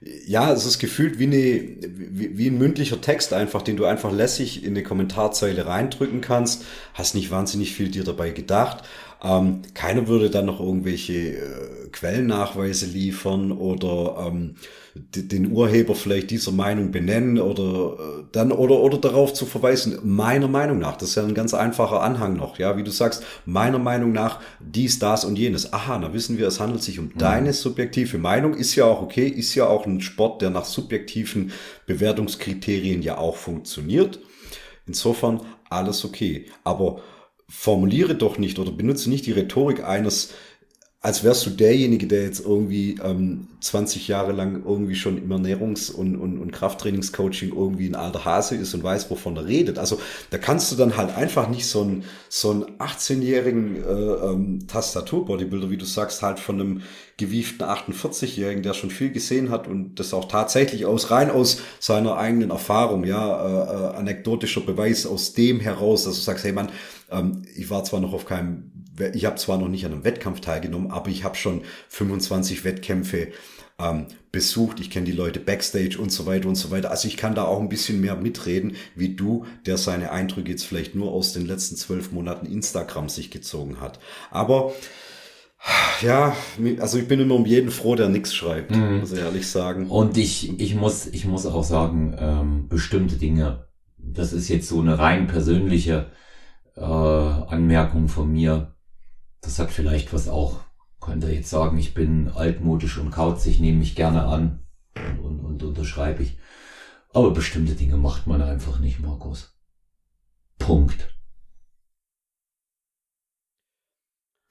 S2: ja, es ist gefühlt wie, eine, wie, wie ein mündlicher Text einfach, den du einfach lässig in eine Kommentarzeile reindrücken kannst. Hast nicht wahnsinnig viel dir dabei gedacht. Ähm, keiner würde dann noch irgendwelche äh, Quellennachweise liefern oder ähm, den Urheber vielleicht dieser Meinung benennen oder äh, dann oder oder darauf zu verweisen. Meiner Meinung nach, das ist ja ein ganz einfacher Anhang noch, ja, wie du sagst, meiner Meinung nach dies, das und jenes. Aha, na wissen wir, es handelt sich um mhm. deine subjektive Meinung. Ist ja auch okay, ist ja auch ein Sport, der nach subjektiven Bewertungskriterien ja auch funktioniert. Insofern alles okay. Aber formuliere doch nicht oder benutze nicht die Rhetorik eines als wärst du derjenige, der jetzt irgendwie ähm, 20 Jahre lang irgendwie schon im Ernährungs- und, und, und Krafttrainingscoaching irgendwie ein alter Hase ist und weiß, wovon er redet. Also da kannst du dann halt einfach nicht so einen, so einen 18-jährigen äh, ähm, Tastatur-Bodybuilder, wie du sagst, halt von einem gewieften 48-Jährigen, der schon viel gesehen hat und das auch tatsächlich aus rein aus seiner eigenen Erfahrung, ja, äh, äh, anekdotischer Beweis aus dem heraus, dass du sagst, hey Mann, ähm, ich war zwar noch auf keinem ich habe zwar noch nicht an einem Wettkampf teilgenommen, aber ich habe schon 25 Wettkämpfe ähm, besucht. Ich kenne die Leute backstage und so weiter und so weiter. Also ich kann da auch ein bisschen mehr mitreden, wie du, der seine Eindrücke jetzt vielleicht nur aus den letzten zwölf Monaten Instagram sich gezogen hat. Aber ja, also ich bin immer um jeden froh, der nichts schreibt, mhm. muss ich ehrlich sagen.
S1: Und ich, ich muss, ich muss auch sagen, ähm, bestimmte Dinge, das ist jetzt so eine rein persönliche äh, Anmerkung von mir das hat vielleicht was auch, könnte jetzt sagen, ich bin altmodisch und kauzig, nehme mich gerne an und, und, und unterschreibe ich. Aber bestimmte Dinge macht man einfach nicht, Markus. Punkt.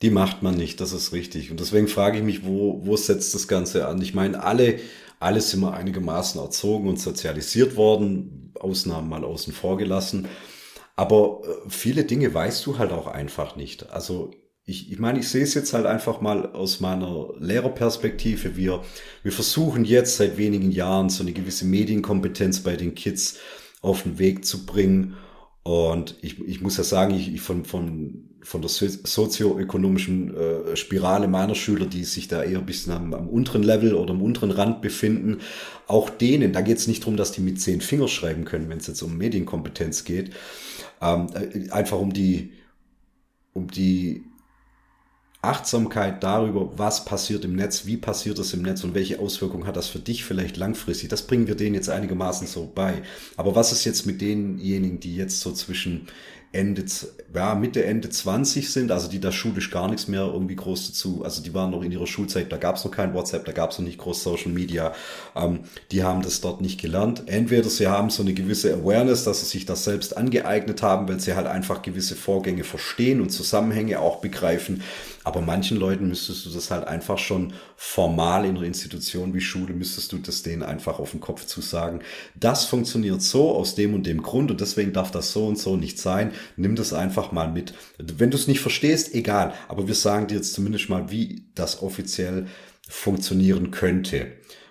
S2: Die macht man nicht, das ist richtig. Und deswegen frage ich mich, wo, wo setzt das Ganze an? Ich meine, alle, alle sind wir einigermaßen erzogen und sozialisiert worden, Ausnahmen mal außen vor gelassen. Aber äh, viele Dinge weißt du halt auch einfach nicht. Also ich, ich meine, ich sehe es jetzt halt einfach mal aus meiner Lehrerperspektive. Wir, wir versuchen jetzt seit wenigen Jahren so eine gewisse Medienkompetenz bei den Kids auf den Weg zu bringen. Und ich, ich muss ja sagen, ich, ich von, von, von der sozioökonomischen äh, Spirale meiner Schüler, die sich da eher ein bisschen am, am unteren Level oder am unteren Rand befinden, auch denen, da geht es nicht darum, dass die mit zehn Finger schreiben können, wenn es jetzt um Medienkompetenz geht, ähm, äh, einfach um die, um die Achtsamkeit darüber, was passiert im Netz, wie passiert es im Netz und welche Auswirkungen hat das für dich vielleicht langfristig. Das bringen wir denen jetzt einigermaßen so bei. Aber was ist jetzt mit denjenigen, die jetzt so zwischen Ende, ja, Mitte, Ende 20 sind, also die da schulisch gar nichts mehr irgendwie groß dazu, also die waren noch in ihrer Schulzeit, da gab es noch kein WhatsApp, da gab es noch nicht groß Social Media, ähm, die haben das dort nicht gelernt. Entweder sie haben so eine gewisse Awareness, dass sie sich das selbst angeeignet haben, weil sie halt einfach gewisse Vorgänge verstehen und Zusammenhänge auch begreifen. Aber manchen Leuten müsstest du das halt einfach schon formal in einer Institution wie Schule, müsstest du das denen einfach auf den Kopf zu sagen. Das funktioniert so aus dem und dem Grund und deswegen darf das so und so nicht sein. Nimm das einfach mal mit. Wenn du es nicht verstehst, egal. Aber wir sagen dir jetzt zumindest mal, wie das offiziell funktionieren könnte.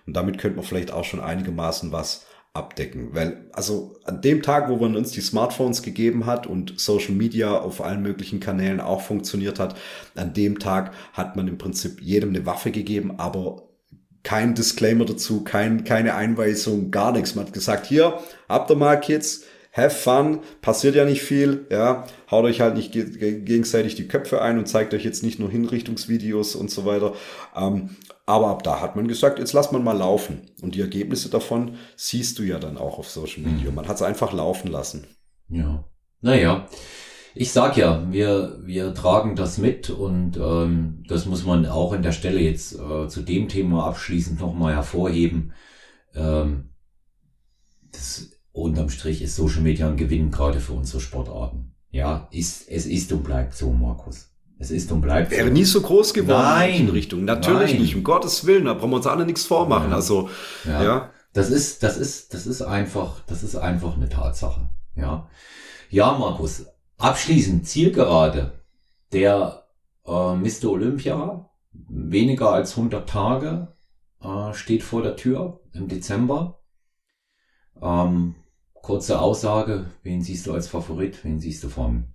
S2: Und damit könnte man vielleicht auch schon einigermaßen was abdecken. Weil, also an dem Tag, wo man uns die Smartphones gegeben hat und Social Media auf allen möglichen Kanälen auch funktioniert hat, an dem Tag hat man im Prinzip jedem eine Waffe gegeben, aber kein Disclaimer dazu, kein, keine Einweisung, gar nichts. Man hat gesagt, hier, habt ihr mal Kids, have fun, passiert ja nicht viel, ja, haut euch halt nicht gegenseitig die Köpfe ein und zeigt euch jetzt nicht nur Hinrichtungsvideos und so weiter. Ähm, aber ab da hat man gesagt, jetzt lass man mal laufen. Und die Ergebnisse davon siehst du ja dann auch auf Social Media. Mhm. Man hat es einfach laufen lassen.
S1: Ja. Naja. Ich sag ja, wir, wir tragen das mit und ähm, das muss man auch an der Stelle jetzt äh, zu dem Thema abschließend nochmal hervorheben. Ähm, das, unterm Strich ist Social Media ein Gewinn gerade für unsere Sportarten. Ja, ist, es ist und bleibt so, Markus. Es ist und bleibt.
S2: Wäre so. nie so groß geworden Nein. in Richtung. Natürlich Nein. nicht. Um Gottes Willen, da brauchen wir uns alle nichts vormachen. Ja. Also, ja. ja.
S1: Das ist, das ist, das ist einfach, das ist einfach eine Tatsache. Ja. Ja, Markus. Abschließend, Zielgerade. Der äh, Mr. Olympia, weniger als 100 Tage, äh, steht vor der Tür im Dezember. Ähm, kurze Aussage, wen siehst du als Favorit, wen siehst du vorne?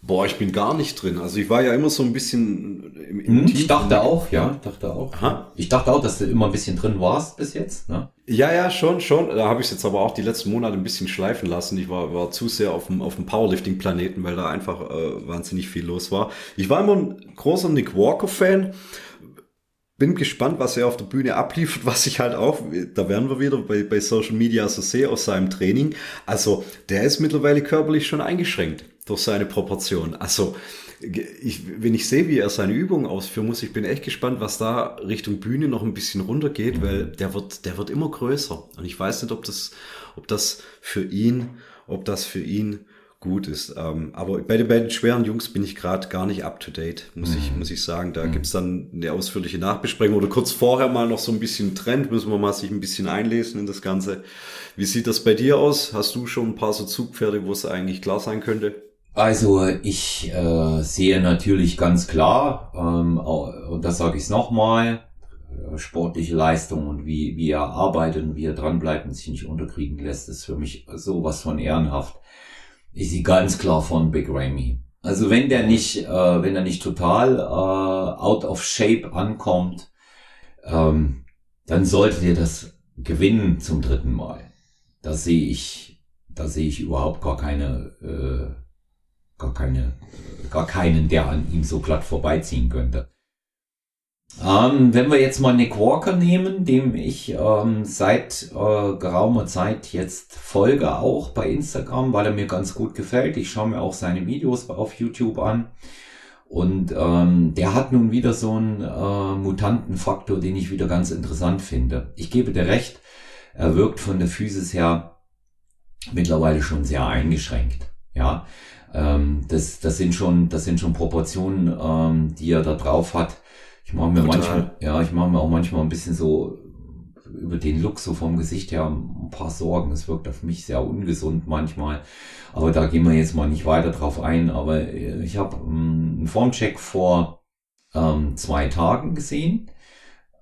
S2: Boah, ich bin gar nicht drin. Also ich war ja immer so ein bisschen
S1: im, im hm, Team. Ich dachte auch, ja, dachte auch. Aha. Ich dachte auch, dass du immer ein bisschen drin warst bis jetzt. Ne?
S2: Ja, ja, schon, schon. Da habe ich jetzt aber auch die letzten Monate ein bisschen schleifen lassen. Ich war, war zu sehr auf dem, auf dem Powerlifting-Planeten, weil da einfach äh, wahnsinnig viel los war. Ich war immer ein großer Nick Walker-Fan bin gespannt, was er auf der Bühne abliefert, was ich halt auch, da werden wir wieder bei, bei Social Media so sehe aus seinem Training. Also der ist mittlerweile körperlich schon eingeschränkt durch seine Proportion. Also ich, wenn ich sehe, wie er seine Übungen ausführen muss, ich bin echt gespannt, was da Richtung Bühne noch ein bisschen runtergeht, weil der wird, der wird immer größer. Und ich weiß nicht, ob das, ob das für ihn, ob das für ihn gut ist. Ähm, aber bei den, bei den schweren Jungs bin ich gerade gar nicht up to date, muss mhm. ich, muss ich sagen. Da mhm. gibt's dann eine ausführliche Nachbesprechung oder kurz vorher mal noch so ein bisschen Trend, müssen wir mal sich ein bisschen einlesen in das Ganze. Wie sieht das bei dir aus? Hast du schon ein paar so Zugpferde, wo es eigentlich klar sein könnte?
S1: Also ich äh, sehe natürlich ganz klar, ähm, und das sage ich nochmal, äh, sportliche Leistung und wie, wie er arbeitet und wie er dranbleibt und sich nicht unterkriegen lässt, ist für mich sowas von ehrenhaft ich sehe ganz klar von Big Ramy. Also wenn der nicht, äh, wenn er nicht total äh, out of shape ankommt, ähm, dann sollte der das gewinnen zum dritten Mal. Da sehe ich, da sehe ich überhaupt gar keine, äh, gar keine, gar keinen, der an ihm so glatt vorbeiziehen könnte. Ähm, wenn wir jetzt mal Nick Walker nehmen, dem ich ähm, seit äh, geraumer Zeit jetzt folge, auch bei Instagram, weil er mir ganz gut gefällt. Ich schaue mir auch seine Videos auf YouTube an. Und ähm, der hat nun wieder so einen äh, Mutantenfaktor, den ich wieder ganz interessant finde. Ich gebe dir recht, er wirkt von der Physis her mittlerweile schon sehr eingeschränkt. Ja, ähm, das, das sind schon, das sind schon Proportionen, ähm, die er da drauf hat ich mache mir Total. manchmal, ja, ich mache mir auch manchmal ein bisschen so über den Look so vom Gesicht her ein paar Sorgen. Es wirkt auf mich sehr ungesund manchmal. Aber da gehen wir jetzt mal nicht weiter drauf ein. Aber äh, ich habe ähm, einen Formcheck vor ähm, zwei Tagen gesehen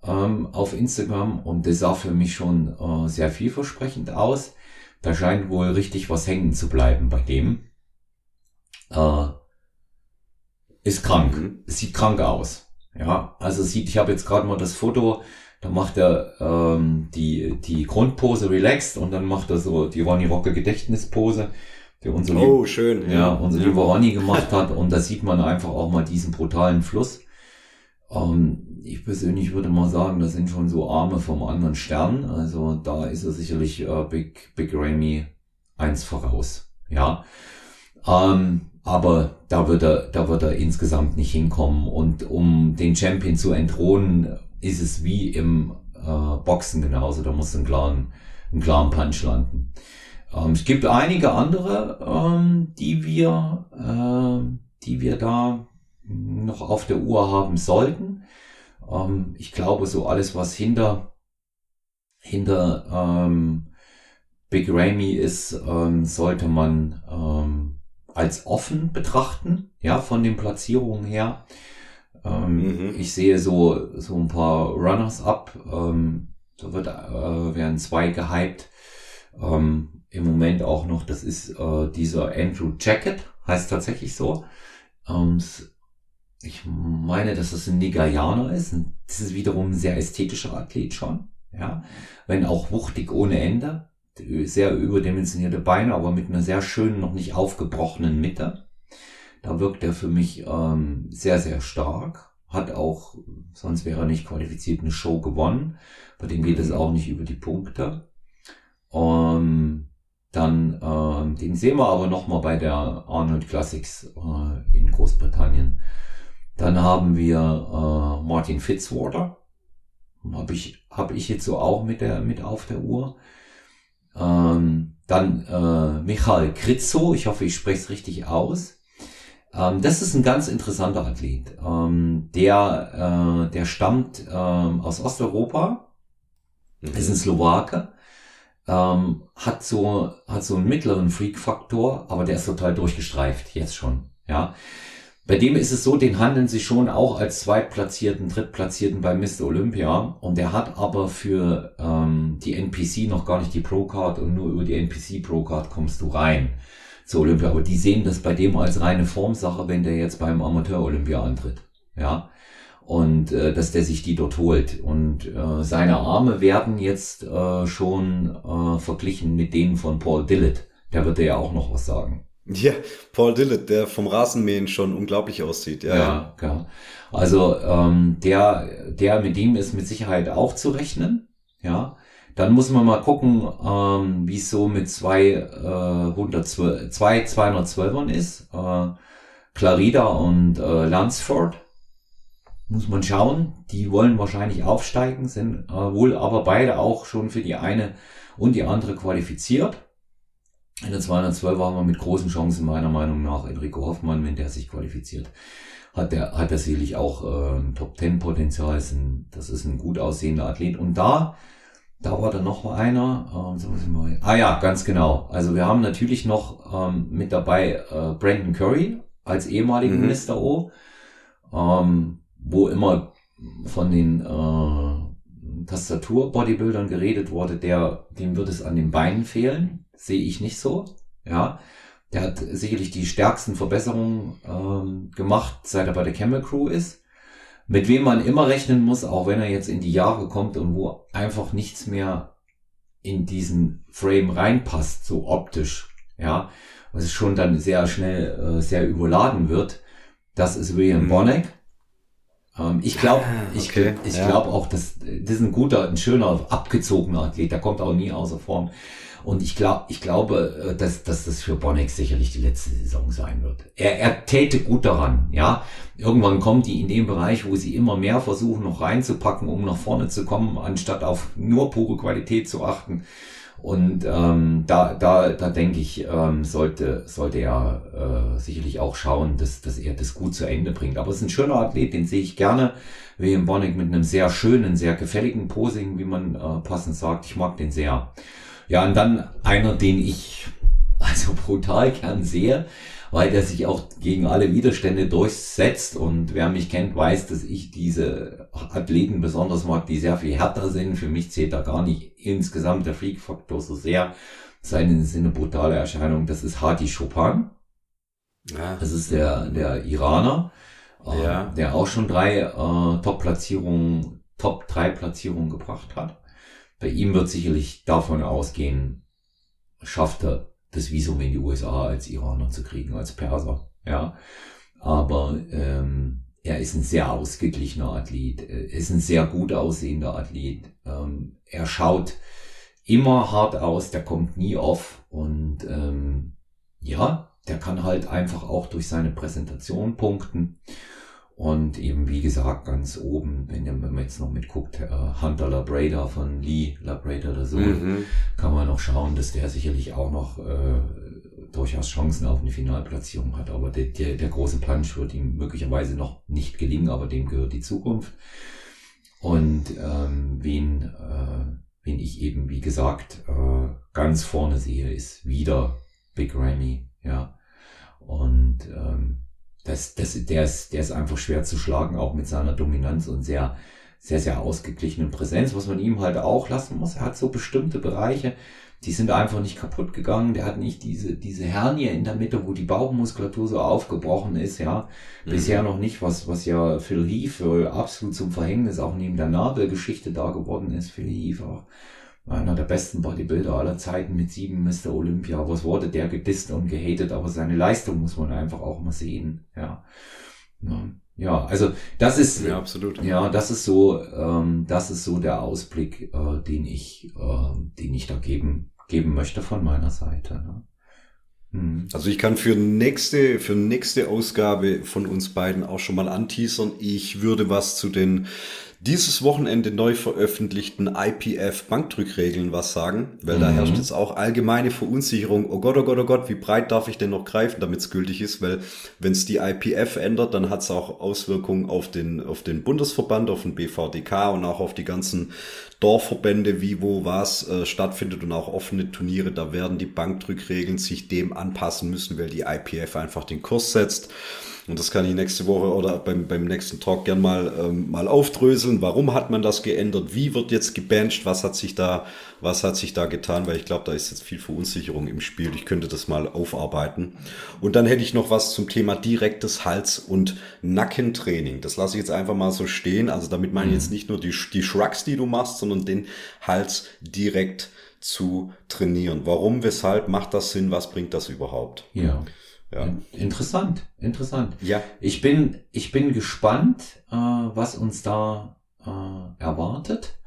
S1: ähm, auf Instagram und das sah für mich schon äh, sehr vielversprechend aus. Da scheint wohl richtig was hängen zu bleiben bei dem. Äh, ist krank. Mhm. Sieht krank aus. Ja, also sieht, ich habe jetzt gerade mal das Foto, da macht er ähm, die, die Grundpose relaxed und dann macht er so die Ronny Rocker Gedächtnispose, die unser,
S2: oh, lieb, schön.
S1: Ja, unser ja. lieber Ronny gemacht hat und da sieht man einfach auch mal diesen brutalen Fluss. Ähm, ich persönlich würde mal sagen, das sind schon so Arme vom anderen Stern. Also da ist er sicherlich äh, Big, Big Ramy eins voraus. Ja. Ähm, aber da wird er, da wird er insgesamt nicht hinkommen. Und um den Champion zu entthronen, ist es wie im äh, Boxen genauso. Da muss ein klaren, ein klaren Punch landen. Ähm, es gibt einige andere, ähm, die wir, äh, die wir da noch auf der Uhr haben sollten. Ähm, ich glaube, so alles, was hinter, hinter ähm, Big Ramy ist, ähm, sollte man ähm, als offen betrachten, ja, von den Platzierungen her. Ähm, mhm. Ich sehe so, so ein paar Runners up. Ähm, da wird, äh, werden zwei gehypt. Ähm, Im Moment auch noch, das ist äh, dieser Andrew Jacket, heißt tatsächlich so. Ähm, ich meine, dass das ein Nigerianer ist. Und das ist wiederum ein sehr ästhetischer Athlet schon. Ja, wenn auch wuchtig ohne Ende sehr überdimensionierte Beine, aber mit einer sehr schönen, noch nicht aufgebrochenen Mitte. Da wirkt er für mich ähm, sehr, sehr stark. Hat auch, sonst wäre er nicht qualifiziert, eine Show gewonnen. Bei dem geht es mhm. auch nicht über die Punkte. Ähm, dann, ähm, den sehen wir aber nochmal bei der Arnold Classics äh, in Großbritannien. Dann haben wir äh, Martin Fitzwater. Habe ich, hab ich jetzt so auch mit, der, mit auf der Uhr. Ähm, dann äh, Michael Kritzo, ich hoffe, ich spreche es richtig aus. Ähm, das ist ein ganz interessanter Athlet. Ähm, der, äh, der stammt ähm, aus Osteuropa, mhm. ist ein Slowake, ähm, hat so hat so einen mittleren Freak-Faktor, aber der ist total durchgestreift jetzt schon. Ja, bei dem ist es so, den handeln sie schon auch als Zweitplatzierten, Drittplatzierten bei Mr. Olympia. Und der hat aber für ähm, die NPC noch gar nicht die Pro-Card und nur über die NPC Pro-Card kommst du rein. zur Olympia. Aber die sehen das bei dem als reine Formsache, wenn der jetzt beim Amateur-Olympia antritt. Ja. Und äh, dass der sich die dort holt. Und äh, seine Arme werden jetzt äh, schon äh, verglichen mit denen von Paul Dillett. Der wird ja auch noch was sagen.
S2: Ja, Paul Dillett, der vom Rasenmähen schon unglaublich aussieht. Ja,
S1: ja. ja. Also ähm, der, der mit ihm ist mit Sicherheit auch zu rechnen. Ja. Dann muss man mal gucken, ähm, wie es so mit zwei, äh, 112, zwei 212ern ist. Äh, Clarida und äh, Lansford. Muss man schauen. Die wollen wahrscheinlich aufsteigen, sind äh, wohl aber beide auch schon für die eine und die andere qualifiziert. In der 212 waren wir mit großen Chancen meiner Meinung nach Enrico Hoffmann, wenn der sich qualifiziert, hat er hat er sicherlich auch äh, Top 10 Potenzial. Ist ein, das ist ein gut aussehender Athlet. Und da da war dann noch einer. Ähm, so wir, ah ja, ganz genau. Also wir haben natürlich noch ähm, mit dabei äh, Brandon Curry als ehemaligen mhm. Mr. O, ähm, wo immer von den äh, Tastatur-Bodybuildern geredet wurde, der, dem wird es an den Beinen fehlen. Sehe ich nicht so. Ja. Der hat sicherlich die stärksten Verbesserungen ähm, gemacht, seit er bei der Camel Crew ist mit wem man immer rechnen muss, auch wenn er jetzt in die Jahre kommt und wo einfach nichts mehr in diesen Frame reinpasst, so optisch, ja, was schon dann sehr schnell äh, sehr überladen wird. Das ist William mhm. Bonneck. Ähm, ich glaube, ah, okay. ich, ich ja. glaube auch, dass das ist ein guter, ein schöner, abgezogener Athlet. Der kommt auch nie außer Form. Und ich glaube, ich glaube, äh, dass, dass das für Bonneck sicherlich die letzte Saison sein wird. Er, er täte gut daran, ja. Irgendwann kommt die in den Bereich, wo sie immer mehr versuchen, noch reinzupacken, um nach vorne zu kommen, anstatt auf nur pure Qualität zu achten. Und ähm, da, da, da denke ich, ähm, sollte, sollte er äh, sicherlich auch schauen, dass, dass er das gut zu Ende bringt. Aber es ist ein schöner Athlet, den sehe ich gerne. William Bonnick mit einem sehr schönen, sehr gefälligen Posing, wie man äh, passend sagt. Ich mag den sehr. Ja, und dann einer, den ich also brutal gern sehe, weil der sich auch gegen alle Widerstände durchsetzt. Und wer mich kennt, weiß, dass ich diese Athleten besonders mag, die sehr viel härter sind. Für mich zählt da gar nicht insgesamt der Freak-Faktor so sehr. Seine Sinne brutale Erscheinung. Das ist Hadi Chopin. Ja. Das ist der, der Iraner, äh, ja. der auch schon drei äh, Top-Platzierungen, Top-3-Platzierungen gebracht hat. Bei ihm wird sicherlich davon ausgehen, schafft er das Visum in die USA als Iraner zu kriegen, als Perser. Ja, aber ähm, er ist ein sehr ausgeglichener Athlet, er ist ein sehr gut aussehender Athlet. Ähm, er schaut immer hart aus, der kommt nie off und ähm, ja, der kann halt einfach auch durch seine Präsentation punkten. Und eben, wie gesagt, ganz oben, wenn, wenn man jetzt noch mitguckt, äh, Hunter Labrada von Lee Labrada der Sohn, mhm. kann man noch schauen, dass der sicherlich auch noch äh, durchaus Chancen auf eine Finalplatzierung hat. Aber der, der, der große Punch wird ihm möglicherweise noch nicht gelingen, aber dem gehört die Zukunft. Und ähm, wen, äh, wen ich eben, wie gesagt, äh, ganz vorne sehe, ist wieder Big Ramy, ja. Und ähm, das, das, der, ist, der ist einfach schwer zu schlagen, auch mit seiner Dominanz und sehr, sehr, sehr ausgeglichenen Präsenz, was man ihm halt auch lassen muss. Er hat so bestimmte Bereiche, die sind einfach nicht kaputt gegangen. Der hat nicht diese, diese Hernie in der Mitte, wo die Bauchmuskulatur so aufgebrochen ist, ja. Mhm. Bisher noch nicht, was, was ja Phil Heath absolut zum Verhängnis auch neben der Nabelgeschichte da geworden ist. Phil Heath auch einer der besten Bodybuilder aller Zeiten mit sieben Mr. Olympia. Was wurde der gedisst und gehatet, aber seine Leistung muss man einfach auch mal sehen. Ja, ja also das ist
S2: ja absolut.
S1: Ja, das ist so, ähm, das ist so der Ausblick, äh, den ich, äh, den ich da geben geben möchte von meiner Seite. Ne?
S2: Hm. Also ich kann für nächste, für nächste Ausgabe von uns beiden auch schon mal anteasern. Ich würde was zu den dieses Wochenende neu veröffentlichten IPF-Bankdrückregeln was sagen, weil mhm. da herrscht jetzt auch allgemeine Verunsicherung. Oh Gott, oh Gott, oh Gott, wie breit darf ich denn noch greifen, damit es gültig ist? Weil wenn es die IPF ändert, dann hat es auch Auswirkungen auf den, auf den Bundesverband, auf den BVDK und auch auf die ganzen Dorfverbände, wie, wo, was äh, stattfindet und auch offene Turniere. Da werden die Bankdrückregeln sich dem anpassen müssen, weil die IPF einfach den Kurs setzt. Und das kann ich nächste Woche oder beim, beim nächsten Talk gern mal, ähm, mal aufdröseln warum hat man das geändert? Wie wird jetzt gebencht? Was hat sich da, was hat sich da getan? Weil ich glaube, da ist jetzt viel Verunsicherung im Spiel. Ich könnte das mal aufarbeiten. Und dann hätte ich noch was zum Thema direktes Hals- und Nackentraining. Das lasse ich jetzt einfach mal so stehen. Also damit meine ich jetzt nicht nur die, die Shrugs, die du machst, sondern den Hals direkt zu trainieren. Warum, weshalb macht das Sinn? Was bringt das überhaupt?
S1: Ja. Ja. Interessant, interessant.
S2: Ja.
S1: Ich bin, ich bin gespannt, äh, was uns da äh, erwartet.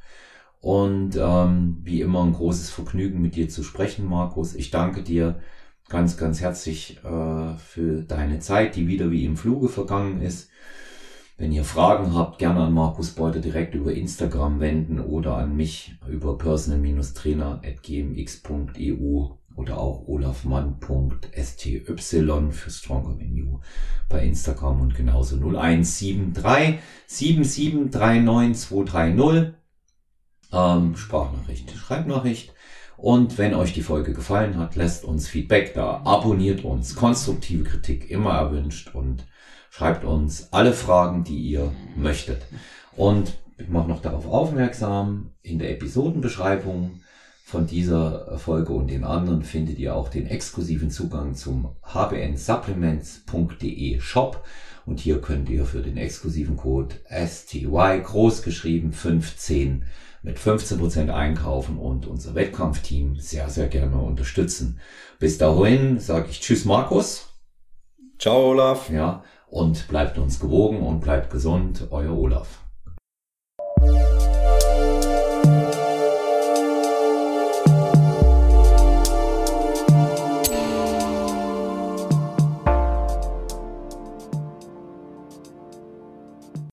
S1: Und ähm, wie immer ein großes Vergnügen mit dir zu sprechen, Markus. Ich danke dir ganz, ganz herzlich äh, für deine Zeit, die wieder wie im Fluge vergangen ist. Wenn ihr Fragen habt, gerne an Markus Beuter direkt über Instagram wenden oder an mich über personal-trainer.gmx.eu oder auch olafmann.sty für Stronger You bei Instagram und genauso 0173 7739230 ähm, Sprachnachricht, Schreibnachricht. Und wenn euch die Folge gefallen hat, lasst uns Feedback da, abonniert uns, konstruktive Kritik immer erwünscht und schreibt uns alle Fragen, die ihr möchtet. Und ich mache noch darauf aufmerksam, in der Episodenbeschreibung von dieser Folge und den anderen findet ihr auch den exklusiven Zugang zum hbnsupplements.de Shop und hier könnt ihr für den exklusiven Code STY großgeschrieben 15 mit 15% einkaufen und unser Wettkampfteam sehr, sehr gerne unterstützen. Bis dahin sage ich Tschüss Markus.
S2: Ciao Olaf.
S1: Ja, und bleibt uns gewogen und bleibt gesund. Euer Olaf.